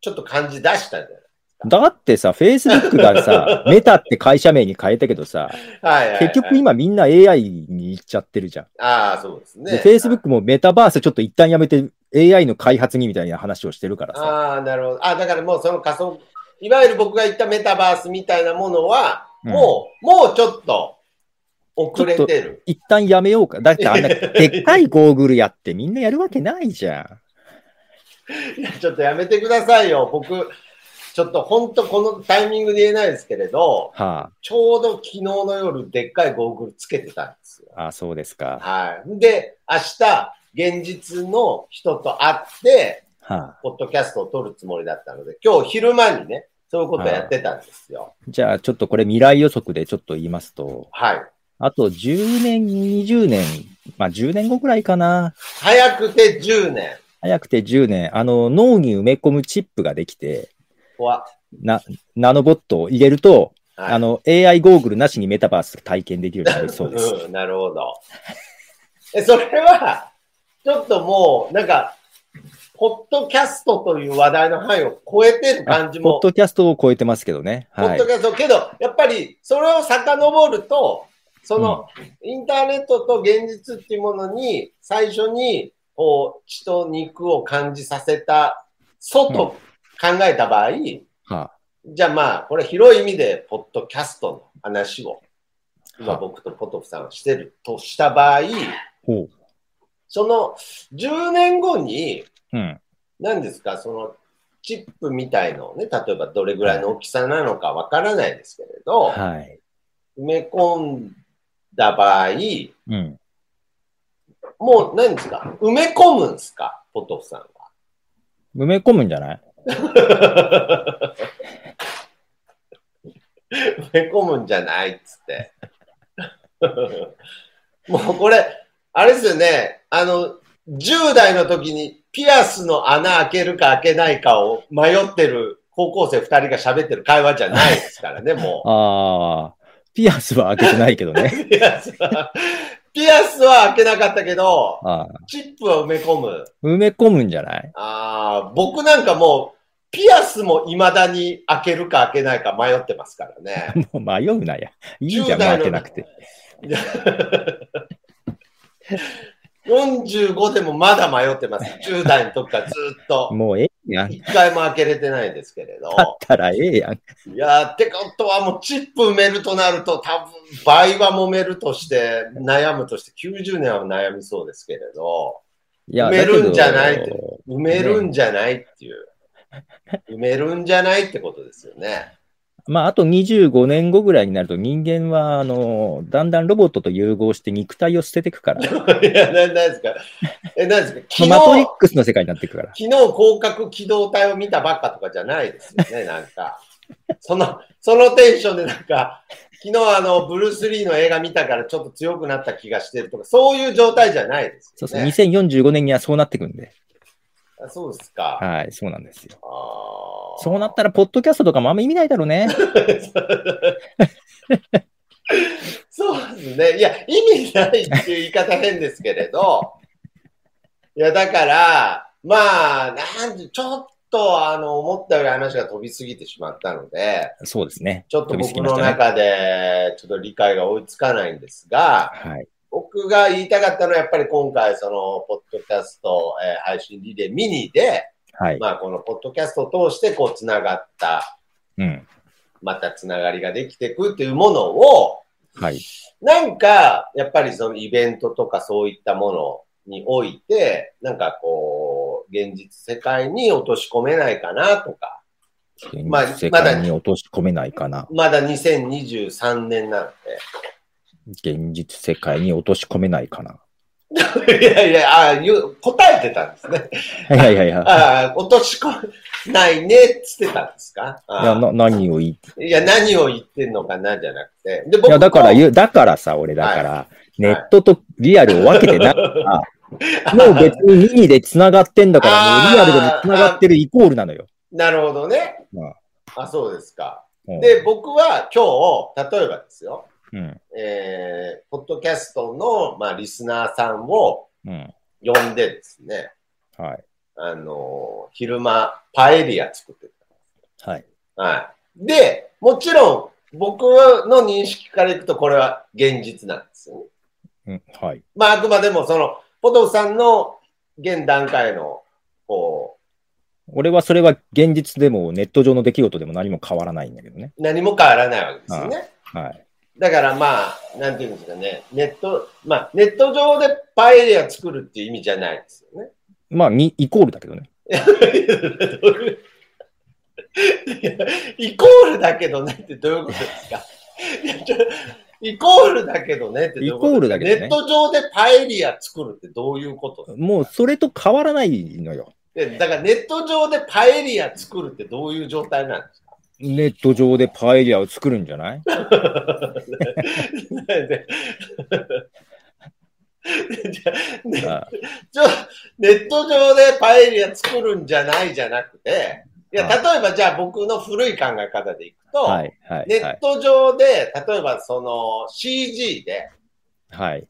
ちょっと感じ出したんじゃないだってさ、Facebook がさ、メタって会社名に変えたけどさ、はいはい、はい。結局今みんな AI に行っちゃってるじゃん。ああ、そうですね。で、Facebook もメタバースちょっと一旦やめて AI の開発にみたいな話をしてるからさ。ああ、なるほど。あだからもうその仮想、いわゆる僕が言ったメタバースみたいなものは、うんもう、もうちょっと遅れてる。一旦やめようか。だってあんな でっかいゴーグルやってみんなやるわけないじゃん。いやちょっとやめてくださいよ。僕、ちょっと本当このタイミングで言えないですけれど、はちょうど昨日の夜でっかいゴーグルつけてたんですよ。あ、あそうですか。はい。で、明日、現実の人と会って、はあ、ポッドキャストを撮るつもりだったので、今日昼間にね、そういうことをやってたんですよ。じゃあちょっとこれ未来予測でちょっと言いますと、はい。あと10年、20年、まあ10年後ぐらいかな。早くて10年。早くて10年、あの脳に埋め込むチップができて、わな、ナノボットを入れると、はいあの AI ゴーグルなしにメタバース体験できるようになるそうです。うん、なるほど。え、それは、ちょっともう、なんか、ポッドキャストという話題の範囲を超えてる感じも、ポッドキャストを超えてますけどね。はいポッド。キャスト、けど、やっぱり、それを遡ると、その、インターネットと現実っていうものに、最初に、こう、血と肉を感じさせた、外考えた場合、はじゃあまあ、これ広い意味で、ポッドキャストの話を、今は僕とポトフさんはしてるとした場合、ほう。その10年後に、うん。何ですか、そのチップみたいのをね、例えばどれぐらいの大きさなのかわからないですけれど、はい。埋め込んだ場合、うん。もう何ですか、埋め込むんですか、ポトフさんは。埋め込むんじゃない？埋め込むんじゃないっつって。もうこれ、あれですよね、あの、10代の時にピアスの穴開けるか開けないかを迷ってる高校生2人が喋ってる会話じゃないですからね、もああ、ピアスは開けてないけどね。う。ピアスは、ピアスは開けなかったけど、ああチップは埋め込む。埋め込むんじゃない？ああ、僕なんかもう、ピアスも未だに開けるか開けないか迷ってますからね。もう迷うなや。いいじゃん、10代の開けなくて。45でもまだ迷ってます。10代の時からずっと。もうええやん。一回も開けれてないですけれど。だったらええやん。いやー、ってことはもうチップ埋めるとなると多分倍は揉めるとして、悩むとして90年は悩みそうですけれど、いや、埋めるんじゃない埋めるんじゃないっていう。埋めるんじゃないってことですよね。まあ、あと25年後ぐらいになると人間は、あの、だんだんロボットと融合して肉体を捨てていくから。いや、な、なんですかえ、なんですか？昨マトリッ日、クスの世界になっていくから。昨日広角機動隊を見たばっかとかじゃないですよね、なんか。その、そのテンションでなんか、昨日あの、ブルース・リーの映画見たからちょっと強くなった気がしてるとか、そういう状態じゃないですそうそう、よね。2045年にはそうなってくんで。あそうですか。はい、そうなんですよ。そうなったら、ポッドキャストとかもあんま意味ないだろうね。そうですね。いや、意味ないっていう言い方変ですけれど、いや、だから、まあ、なんで、ちょっと、あの、思ったより話が飛びすぎてしまったので、そうですね。ちょっと僕の中で、ちょっと理解が追いつかないんですが、はい。僕が言いたかったのは、やっぱり今回、その、ポッドキャスト、えー配信リレーミニで、はい。まあ、このポッドキャストを通して、こう、つながった、うん。またつながりができていくっていうものを、はい。なんか、やっぱりそのイベントとかそういったものにおいて、なんかこう、現実世界に落とし込めないかなとか、まあ現実世界に落とし込めないかな。まだ2023年なの現実世界に落とし込めないかな。で。いやいや、あ言う答えてたんですね。はいはいはいはい。あ落とし込めないねっつってたんですか？あいや、な、何を言い、いや、何を言ってんのかなじゃなくて。で、いや、だからう。言う、だからさ、俺だから、ネットとリアルを分けてな、もう別にミニで繋がってんだから、もうリアルでも繋がってるイコールなのよ。なるほどねうん。あ、そうですか。うんで、僕は今日、例えばですよ。うん。えー、ポッドキャストの、まあ、リスナーさんをうん。呼んでですね、はい。あのー昼間、パエリア作ってはい。た。はい。で、もちろん、僕の認識からいくと、これは現実なんですよね。うん。はい。まあ、あくまでも、その、ポトフさんの現段階の、こ俺はそれは現実でもネット上の出来事でも何も変わらないんだけどね。う、何も変わらないわけですよね。はい。だからまあ、なんていうんですかね、ネット、まあ、ネット上でパエリア作るっていう意味じゃないですよね。まあ、に、イコールだけどね。イコールだけどねってどういうことですか？イコールだけどねってどういうことイコールだけどねネット上でパエリア作るってどういうこともうそれと変わらないのよ。でだからネット上でパエリア作るってどういう状態なんですか？ネット上でパエリアを作るんじゃない？ね あちょネット上でパエリア作るんじゃないじゃなくて、いや、はい例えばじゃあ僕の古い考え方でいくと、はい、はい、ネッはい。ト上で、例えばその CG ではい。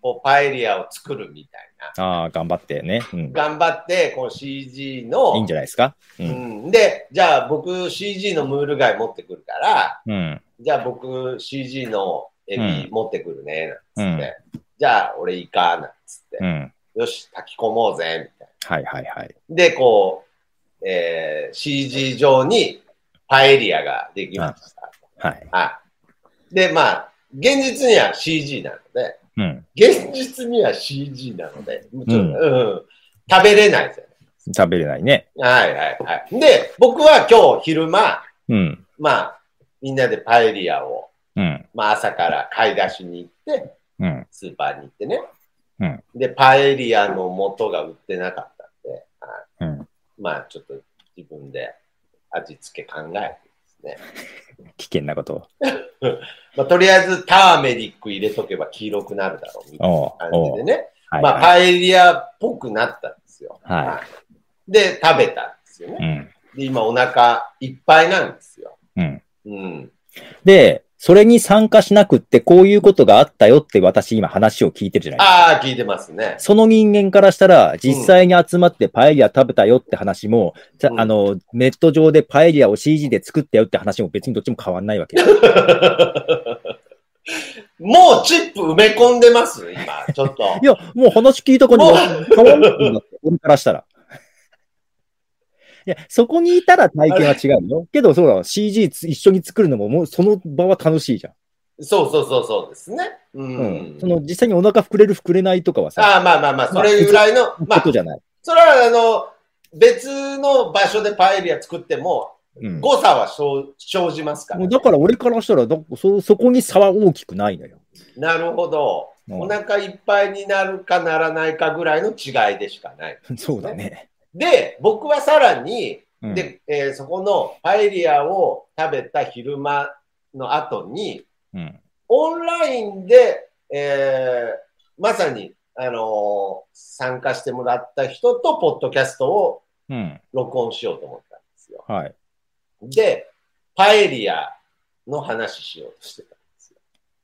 こうパエリアを作るみたいな。ああ、頑張ってね。うん。頑張って、この CG の、いいんじゃないですか？う。うんん、で、じゃあ僕 CG のムール貝持ってくるから、うん。じゃあ僕 CG のエビ持ってくるね、なんつって、うんじゃあ俺イカ、なんつって、うん。よし、炊き込もうぜ、みたいな。はい、はい、はい。で、こう、えー CG 上にパエリアができました。はい。はい。で、まあ、現実には CG なので、うん。現実には CG なので、ちょっとうんうん食べれないですよね。食べれないね。はいはいはい。で、僕は今日昼間、うん。まあ、みんなでパエリアを、うん。まあ朝から買い出しに行って、うん。スーパーに行ってね。うんで、パエリアの素が売ってなかったんで、はいうん。まあちょっと自分で味付け考えてね。危険なことを。まあ、とりあえずターメリック入れとけば黄色くなるだろうみたいな感じでね。はい。まあ、はパエリアっぽくなったんですよ。はいで、食べたんですよい。うね。ん。で、今お腹いっぱいなんですよ。うん。うん。で、それに参加しなくって、こういうことがあったよって私今話を聞いてるじゃないですか。ああ、聞いてますね。その人間からしたら、実際に集まってパエリア食べたよって話も、じゃうんあの、ネット上でパエリアを CG で作ったよって話も別にどっちも変わんないわけ。もうチップ埋め込んでます今、ちょっと。いや、もう話聞いた感じもう変わんないんだって、俺からしたら。いや、そこにいたら体験は違うよ。けど、そうだ、CG つ一緒に作るのも、もうその場は楽しいじゃん。そうそうそうそうですね。う。うんん。その、実際にお腹膨れる膨れないとかはさ、ああ、まあまあまあ、それぐらいの、まあこと、じゃない。それはあの、別の場所でパエリア作っても、うん。誤差は生生じますから、もうだから俺からしたらだそ、そこに差は大きくないのよ。なるほど。うんお腹いっぱいになるかならないかぐらいの違いでしかない。そうだね。で、僕はさらに、うん、で、えーそこのパエリアを食べた昼間の後に、うん。オンラインで、えーまさに、あのー参加してもらった人と、ポッドキャストをうん。録音しようと思ったんですよ。はい。で、パエリアの話しようとしてたんですよ。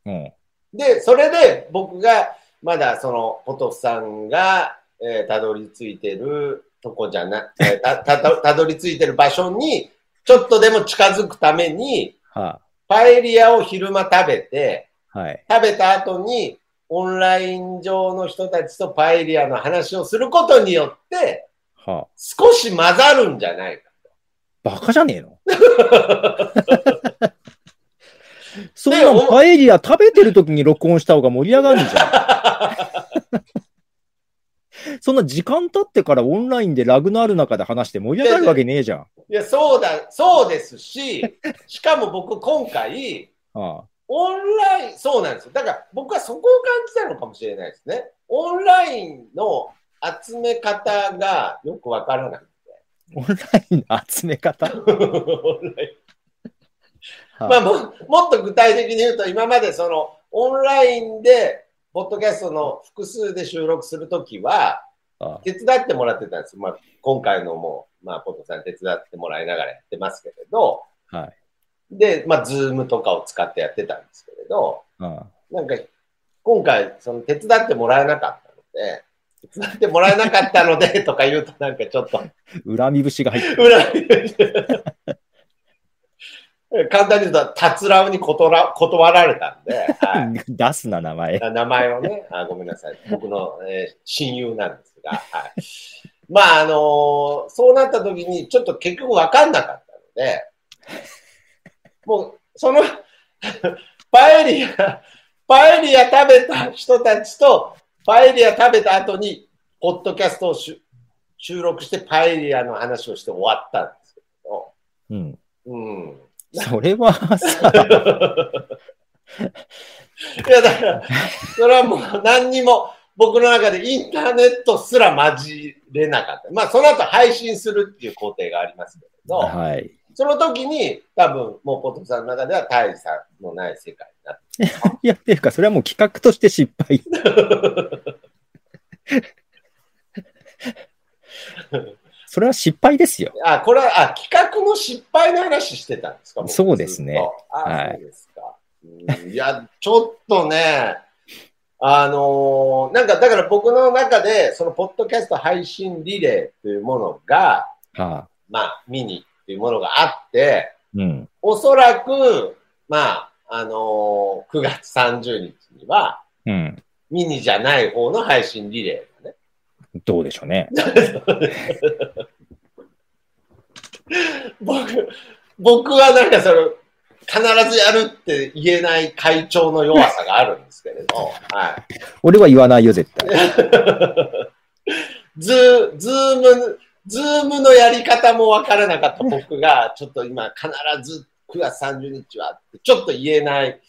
うん。で、それで僕が、まだその、ポトフさんが、えーたどり着いてるとこじゃな、えーた、たど、たどり着いてる場所に、ちょっとでも近づくために、はパエリアを昼間食べて、はい。食べた後に、オンライン上の人たちとパエリアの話をすることによって、は少し混ざるんじゃないか。バカじゃねえの？そんなのパエリア食べてる時に録音した方が盛り上がるじゃん。そんな時間経ってからオンラインでラグのある中で話して盛り上がるわけねえじゃん。いや、そうだ、そうですし、しかも僕今回、はオンライン、そうなんですよ。だから僕はそこを感じたのかもしれないですね。オンラインの集め方がよくわからなくて。オンラインの集め方？オンラインはいまあも、もっと具体的に言うと、今までその、オンラインで、ポッドキャストの複数で収録するときは、あ手伝ってもらってたんです。まあ、今回のも、まあ、ポッドさん手伝ってもらいながらやってますけれど、はい。で、まあ、 Zoom とかを使ってやってたんですけれど、あなんか、今回、その手伝ってもらえなかったので、手伝ってもらえなかったので、とか言うとなんかちょっと、恨み節が入ってる。裏に簡単に言うと、たつらうに断ら断られたんで、はい、出すな、名前。名前をね あ、ごめんなさい。僕の、えー親友なんですが、はい。まあ、あのーそうなった時に、ちょっと結局分かんなかったので、もう、その、パエリア、パエリア食べた人たちと、パエリア食べた後に、ポッドキャストをし収録して、パエリアの話をして終わったんですけど、うん。うん。それはさ、いや、だから、それはもう何にも、僕の中でインターネットすら混れなかった。まあ、その後配信するっていう工程がありますけれど、はい。その時に多分、もうポトフさんの中では大差のない世界になって。いや、っていうか、それはもう企画として失敗。それは失敗ですよ。あ、これは、あ、企画の失敗の話してたんですか？僕そうですねはいそうですか。うんいや、ちょっとね、あのーなんか、だから僕の中で、そのポッドキャスト配信リレーというものが、はあ、まあ、ミニっていうものがあって、うん。おそらく、まあ、あのー9月30日には、うん。ミニじゃない方の配信リレー。どうでしょうね。僕、僕はなんかその、必ずやるって言えない会長の弱さがあるんですけれど、は俺は言わないよ、絶対。い。ズー、 Zoom、Zoomのやり方もわからなかった僕が、ちょっと今必ず9月30日はって、ちょっと言えない、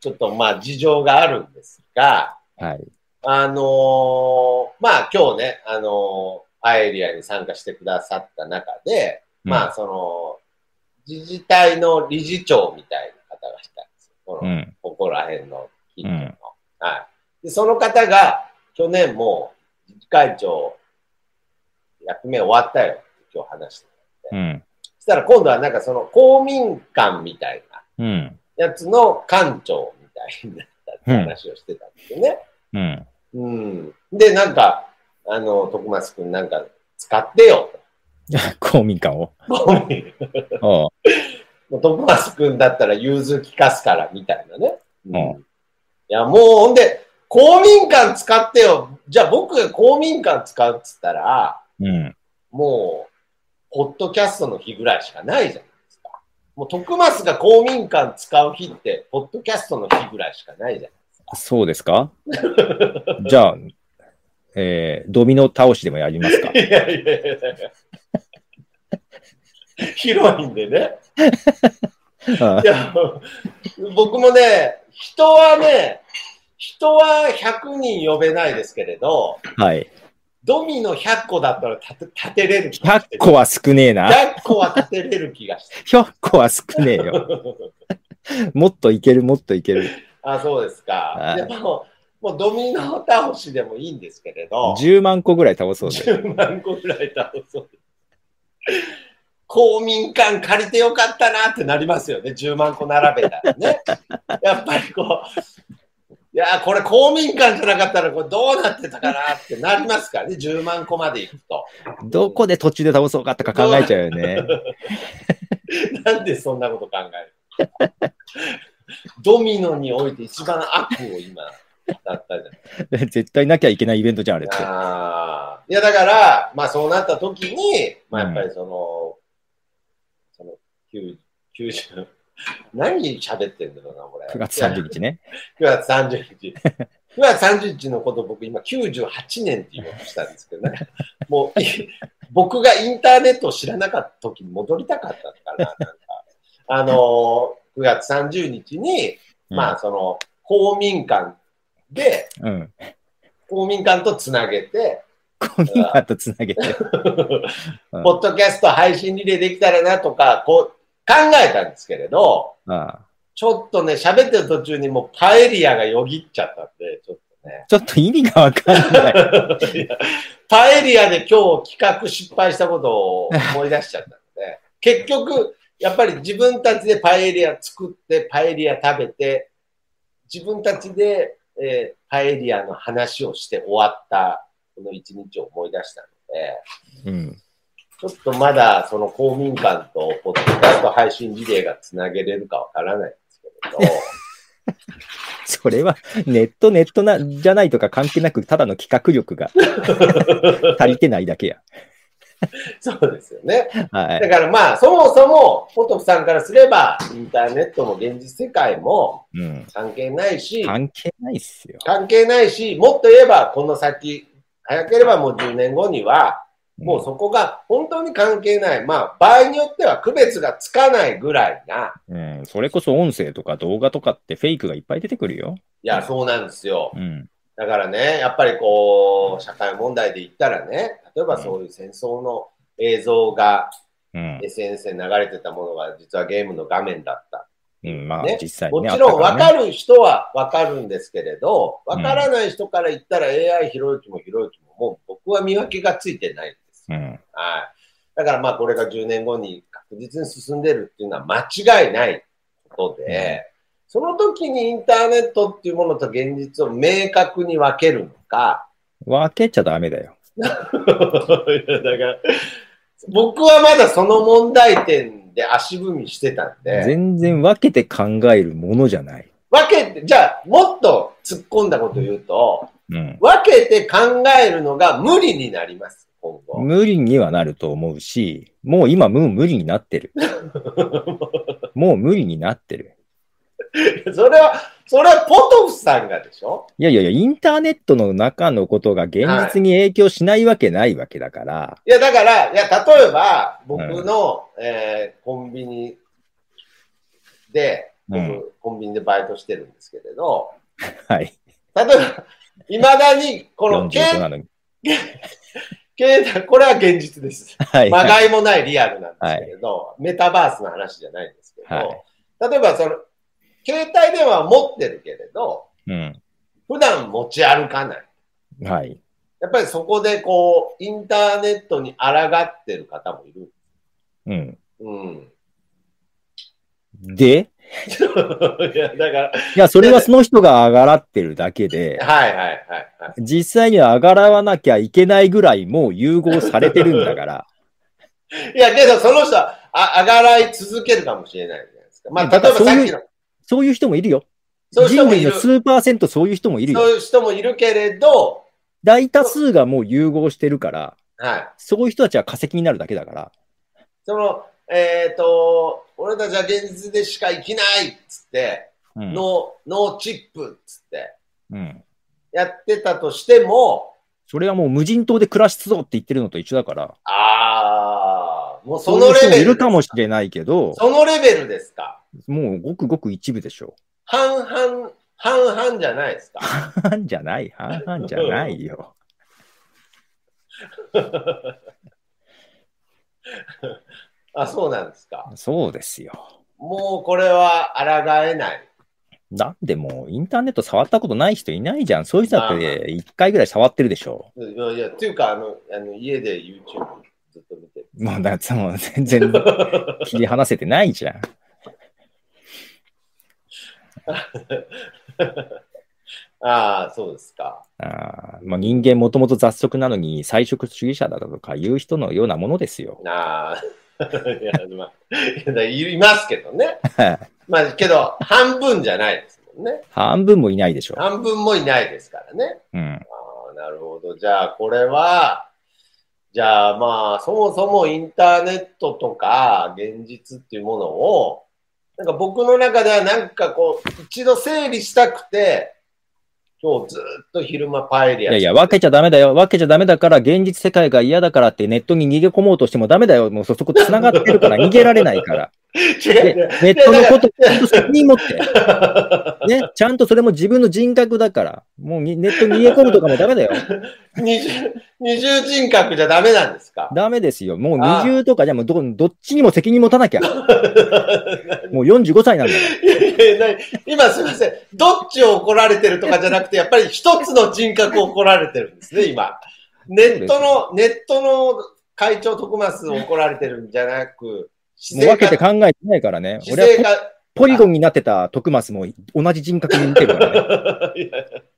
ちょっとまあ事情があるんですが、はい。あのーまあ今日ね、あのーパエリアに参加してくださった中で、まあその、自治体の理事長みたいな方がいたんですよ。この、うん。ここら辺の近所の、うんはい。で、その方が、去年も自治会長、役目終わったよって今日話してうん。そしたら今度はなんかその公民館みたいなうん。やつの館長みたいになったって話をしてたんですよね。うん。うん。で、なんか、あの、徳松くんなんか使ってよ 公民館を。と。公民ああもう徳松くんだったら融通聞かすからみたいなね。うん。うんいや、もうほんで、公民館使ってよ。じゃあ僕が公民館使うっつったら、うん。もう、ポッドキャストの日ぐらいしかないじゃないですか。もう徳松が公民館使う日って、ポッドキャストの日ぐらいしかないじゃないそうですか？じゃあ、えー、ドミノ倒しでもやりますか？いやいやいや。広いんでね。あいや、僕もね、人はね、人は100人呼べないですけれど、はい。ドミノ100個だったら立て立てれる気がして100個は少ねえな。100個は立てれる気がして。100個は少ねえよ。もっといける、もっといける。あ、そうですか。はいでも、もうドミノ倒しでもいいんですけれど、10万個ぐらい倒そうぜ。10万個ぐらい倒そう。公民館借りてよかったなってなりますよね。10万個並べたらね。やっぱりこう、いやー、これ公民館じゃなかったらこれどうなってたかなってなりますからね。10万個まで行くと。どこで途中で倒そうかとか考えちゃうよね。なんでそんなこと考えるドミノにおいて一番悪を今、だったじゃん。絶対なきゃいけないイベントじゃん、あれって。いや、だから、まあそうなった時に、まあやっぱりその、その、90、90、何喋ってんだろうな、これ。9月30日ね。9月30日。9月30日のこと僕今98年って言おうとしたんですけどね。もう、い僕がインターネットを知らなかった時に戻りたかったのかな。なんかあのー、9月30日に、まあその、公民館で、うん。うん。公民館とつなげて、コミカとつなげて。うんポッドキャスト配信リレーできたらなとか、こう、考えたんですけれど、ああちょっとね、喋ってる途中にもうパエリアがよぎっちゃったんで、ちょっとね。ちょっと意味がわかんない。パエリアで今日企画失敗したことを思い出しちゃったので、結局、やっぱり自分たちでパエリア作って、パエリア食べて、自分たちで、えーパエリアの話をして終わった、この一日を思い出したので、うん。ちょっとまだその公民館とポッドキャスト配信リレーがつなげれるかわからないんですけれど、それは、ネット、ネットな、じゃないとか関係なく、ただの企画力が足りてないだけや。そうですよね。はい。だからまあ、そもそも、ポトフさんからすれば、インターネットも現実世界もうん。関係ないし、関係ないっすよ。関係ないし、もっと言えば、この先、早ければもう10年後には、もうそこが本当に関係ない。まあ、場合によっては区別がつかないぐらいな。うん。それこそ音声とか動画とかってフェイクがいっぱい出てくるよ。いや、そうなんですよ。うん。だからね、やっぱりこう、社会問題で言ったらね、例えばそういう戦争の映像がうん。SNS で流れてたものが実はゲームの画面だった。うん、まあ、ね実際にね。もちろん分かる人は分かるんですけれど、分からない人から言ったら AI ひろゆきもひろゆきももう僕は見分けがついてないんです。うん。はい。だからまあこれが10年後に確実に進んでるっていうのは間違いないことで、その時にインターネットっていうものと現実を明確に分けるのか、分けちゃダメだよ。だから僕はまだその問題点で足踏みしてたんで、全然分けて考えるものじゃない。分けて、じゃあもっと突っ込んだこと言うと、うん。分けて考えるのが無理になります、今後。無理にはなると思うし、もう今もう無理になってる。もう無理になってる。それは、それはポトフさんがでしょ？いやいやいや、インターネットの中のことが現実に影響しないわけないわけだから、いや、だから、いや、例えば、僕の、えーコンビニで、僕、うんコンビニでバイトしてるんですけれど、はい。例えば、いまだに、この、45携なのに。携帯、これは現実です。はい。まがいもないリアルなんですけれど、メタバースの話じゃないんですけど、はい例えば、その、携帯電話は持ってるけれど、うん。普段持ち歩かない。はい。やっぱりそこでこう、インターネットに抗ってる方もいる。うん。うん。で、いや、だから、いや、それはその人があがらってるだけで、はいはいはいはい。実際にはあがらわなきゃいけないぐらいもう融合されてるんだから。いや、けどその人は、あ、上がらい続けるかもしれないじゃないですか。まあ、例えばさっきの、そういう人もいるよ。そういう人もいる。人類の数パーセントそういう人もいるよ。そういう人もいるけれど、大多数がもう融合してるから、はい。そういう人たちは化石になるだけだから。その、えっ、と、俺たちは現実でしか生きないっつって、うん。ノー、ノーチップっつって、うん。やってたとしても、それはもう無人島で暮らすぞって言ってるのと一緒だから。ああ、もうそのレベル。いるかもしれないけど、そのレベルですか。もうごくごく一部でしょ。半々、半々じゃないですか。半々じゃない、半々じゃないよ。あ、そうなんですか。そうですよ。もうこれは抗えない。だってもうインターネット触ったことない人いないじゃん。そういう人だって一回ぐらい触ってるでしょ。いやいや、っていうか、あの、あの家で YouTube ずっと見てる。もうだってもう全然切り離せてないじゃん。ああ、そうですか。あまあ、人間もともと雑食なのに菜食主義者だとかいう人のようなものですよ。ああ、いや、まあ、いいますけどね。まあ、けど、半分じゃないですもんね。半分もいないでしょ。半分もいないですからね。うん。ああ、なるほど。じゃあ、これは、じゃあまあ、そもそもインターネットとか現実っていうものを、なんか僕の中ではなんかこう、一度整理したくて、今日ずっと昼間パエリア。いやいや、分けちゃダメだよ。分けちゃダメだから、現実世界が嫌だからってネットに逃げ込もうとしてもダメだよ。もうそこ繋がってるから逃げられないから。違う違う。ネットのこと、ちゃんと責任持って。ね、ちゃんとそれも自分の人格だから。もうネットに逃げ込むとかもダメだよ。二重、二重人格じゃダメなんですか？ダメですよ。もう二重とかじゃもうどどっちにも責任持たなきゃ。もう45歳なんだから。今すみません。どっちを怒られてるとかじゃなくて、やっぱり一つの人格を怒られてるんですね、今。ネットの、ネットの会長徳増を怒られてるんじゃなく、もう分けて考えてないからね。俺はポリゴンになってた徳増も同じ人格に似てるからね。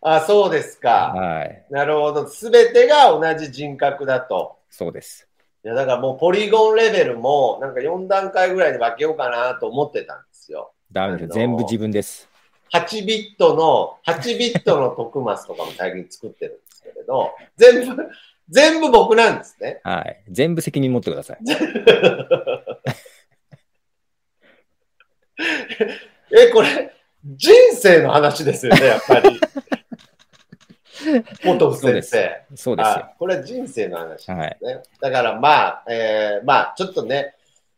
あ、そうですか。はい。なるほど。すべてが同じ人格だと。そうです。いや、だからもうポリゴンレベルも、なんか4段階ぐらいに分けようかなと思ってたんですよ。ダメですよ。全部自分です。8ビットの、8ビットの徳マスとかも最近作ってるんですけれど、全部、全部僕なんですね。はい。全部責任持ってください。え、これ、人生の話ですよね、やっぱり。元先生。そうですよ。これは人生の話ですね。はい、だからまあ、えー、まあ、ちょっとね、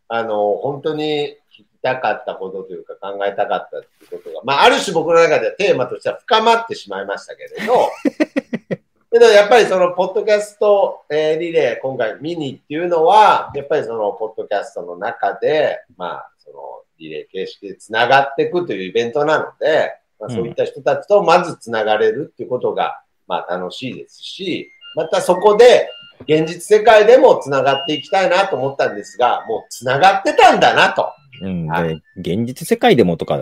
あの、本当に聞きたかったことというか考えたかったっていうことが、まあ、ある種僕の中ではテーマとしては深まってしまいましたけれど、けどやっぱりその、ポッドキャスト、えー、リレー、今回ミニっていうのは、やっぱりその、ポッドキャストの中で、まあ、その、リレー形式で繋がっていくというイベントなので、まあ、そういった人たちとまず繋がれるっていうことが、まあ楽しいですし、またそこで現実世界でも繋がっていきたいなと思ったんですが、もう繋がってたんだなと。うん、で、現実世界でもとか、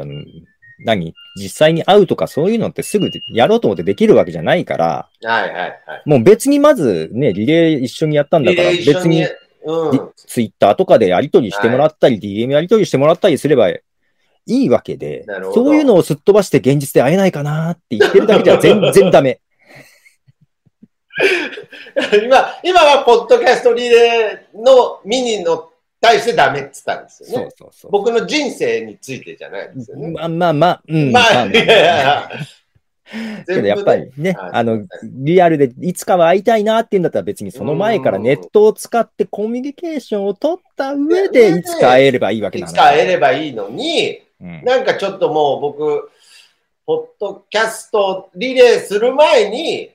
何？実際に会うとかそういうのってすぐやろうと思ってできるわけじゃないから、はいはいはい。もう別にまずね、リレー一緒にやったんだから、別に、うん、ツイッターとかでやり取りしてもらったり、はい、DM やり取りしてもらったりすればいいわけで、そういうのをすっ飛ばして現実で会えないかなって言ってるだけじゃ全然ダメ。今、今はポッドキャストリレーのミニの対してダメって言ったんですよね。そうそうそう僕の人生についてじゃないですよね。まあまあまあ、うん。まあ、いやいやけどやっぱりね、あの、リアルでいつかは会いたいなっていうんだったら別にその前からネットを使ってコミュニケーションを取った上でいつか会えればいいわけなんいつか会えればいいのに、うん、なんかちょっともう僕、ポッドキャストリレーする前に、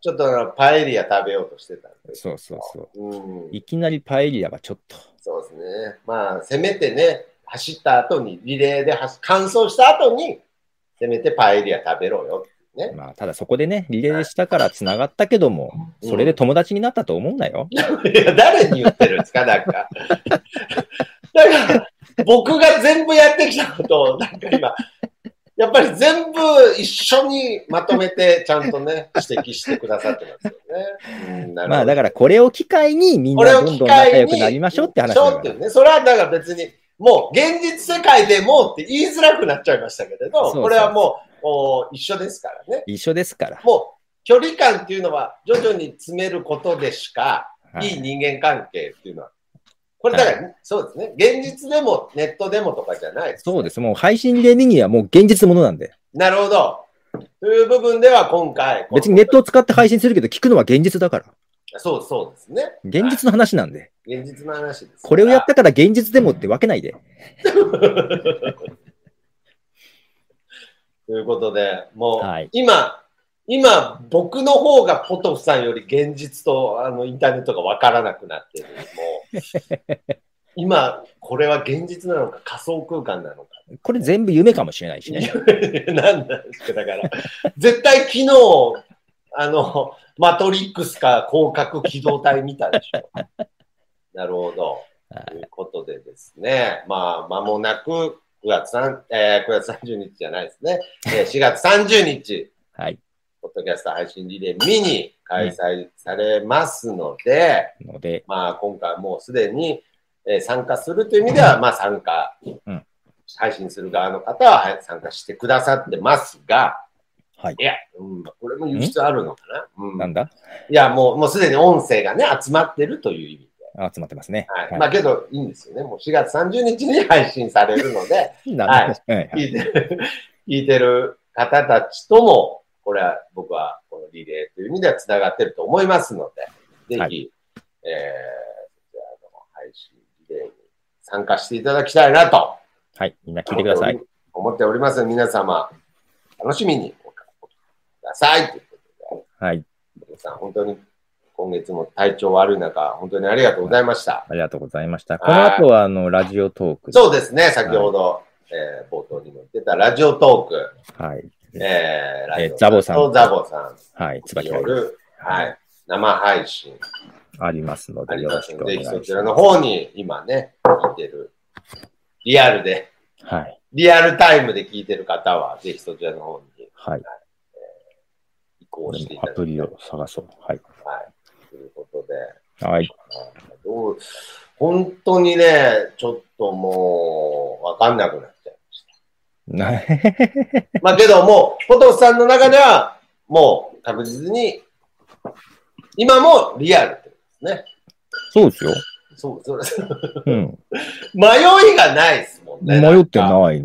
ちょっとパエリア食べようとしてたんで。そうそうそう。うん、いきなりパエリアはちょっと。そうですね。まあ、せめてね、走った後に、リレーで完走した後に、せめてパエリア食べろよ。ね、まあ、ただそこでね、リレーしたから繋がったけども、うん、それで友達になったと思うなよ。いや、誰に言ってるんですか、なんか。だから、僕が全部やってきたことを、なんか今、やっぱり全部一緒にまとめて、ちゃんとね、指摘してくださってますよね。うん、まあだからこれを機会にみんなどんどん仲良くなりましょうって話だから。ね。それはだから別に、もう現実世界でもって言いづらくなっちゃいましたけれど、これはもう一緒ですからね。一緒ですから。もう距離感っていうのは徐々に詰めることでしか、いい人間関係っていうのはこれだから、はい、そうですね。現実でもネットでもとかじゃないです、ね、そうです。もう配信でミニはもう現実ものなんで。なるほど。という部分では今回。別にネットを使って配信するけど聞くのは現実だから。そうそうですね。現実の話なんで。現実の話です。これをやったから現実でもってわけないで。ということで、もう、はい今、今、僕の方がポトフさんより現実とあのインターネットが分からなくなってる。もう 今、これは現実なのか仮想空間なのか。これ全部夢かもしれないしね。何なんですか、だから、絶対昨日、あの、マトリックスか広角機動隊見たでしょ。なるほど。はいということでですね、まあ、間もなく9月3、えー9月30日じゃないですね、えー4月30日、はい。ポッドキャスト配信リレーミニ開催されますので、ので、まあ、今回もうすでに、えー参加するという意味では、まあ、参加、うん配信する側の方ははい参加してくださってますが、はいい。や、うん、これも輸出あるのかな、うんなんだ？いや、もう、もうすでに音声がね、集まってるという意味で。集まってますね。はい。はいまあ、けど、いいんですよね。もう4月30日に配信されるので、はいはいはい聞いてる、聞いてる方たちとも、これは僕はこのリレーという意味では繋がってると思いますので、ぜひ、はえー、そちらの配信リレーに参加していただきたいなとはい。みんな聞いてください。思っております。皆様、楽しみにおください。ということで、はい。皆さん、本当に今月も体調悪い中、本当にありがとうございました。ありがとうございました。この後は、あの、ラジオトーク。そうですね、先ほど、えー冒頭にも言ってたラジオトーク、はい。えー、えーザボさんとザボさはい。ん椿よる、はい、生配信ありますので、よろしくお願いします。ぜひそちらの方に今ね、聞いてる、リアルで、はい。リアルタイムで聞いてる方は、ぜひそちらの方にはい。移行していアただきたい。プリを探そう。はい。はい。ということで、はい。どう本当にね、ちょっともう、わかんなくなっ まあけどもう、ポトフさんの中では、もう確実に、今もリアルってことですね。そうですよ。そう、そうです。うん。迷いがないですもんね。迷ってないもう迷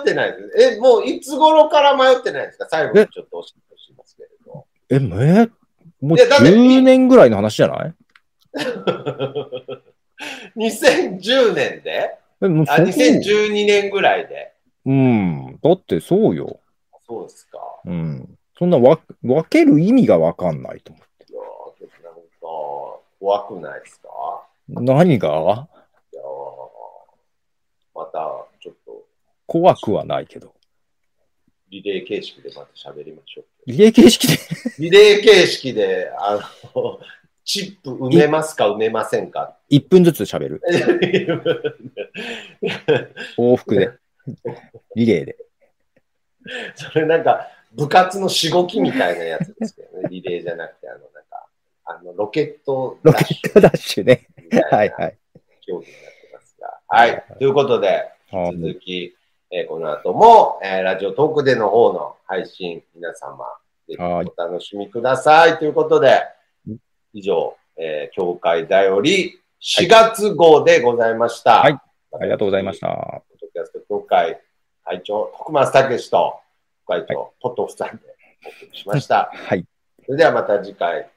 ってないです。え、もういつ頃から迷ってないですか？最後にちょっと教えてほしいますけれど。え、めもういやだって10年ぐらいの話じゃない？2010年で？あ、えもうそこ2012年ぐらいで。うん。だってそうよ。そうですか。うん。そんなわ分ける意味がわかんないと思いやー、ちょっとなんか、怖くないですか？う。何が？いやーまた、ちょっと、怖くはないけど。リレー形式でまた喋りましょう。リレー形式で？リレー形式で、あの、チップ埋めますか？埋めませんか？1分ずつ喋る。往復で。リレーで。それなんか、部活のしごきみたいなやつですけどね。リレーじゃなくて、あの、なんか、あの、ロケットロケットダッシュね。はいはい。競技になってますが。はい。ということで、あ続き、えーこの後も、えーラジオトークでの方の配信、皆様、ぜひはいお楽しみください。ということでうん、以上、えー協会だより4月号でございました。はいありがとうございまし。た。キャスト協会会長、徳松武史と、会長、ポトフさんでお送りしました。はい。それではまた次回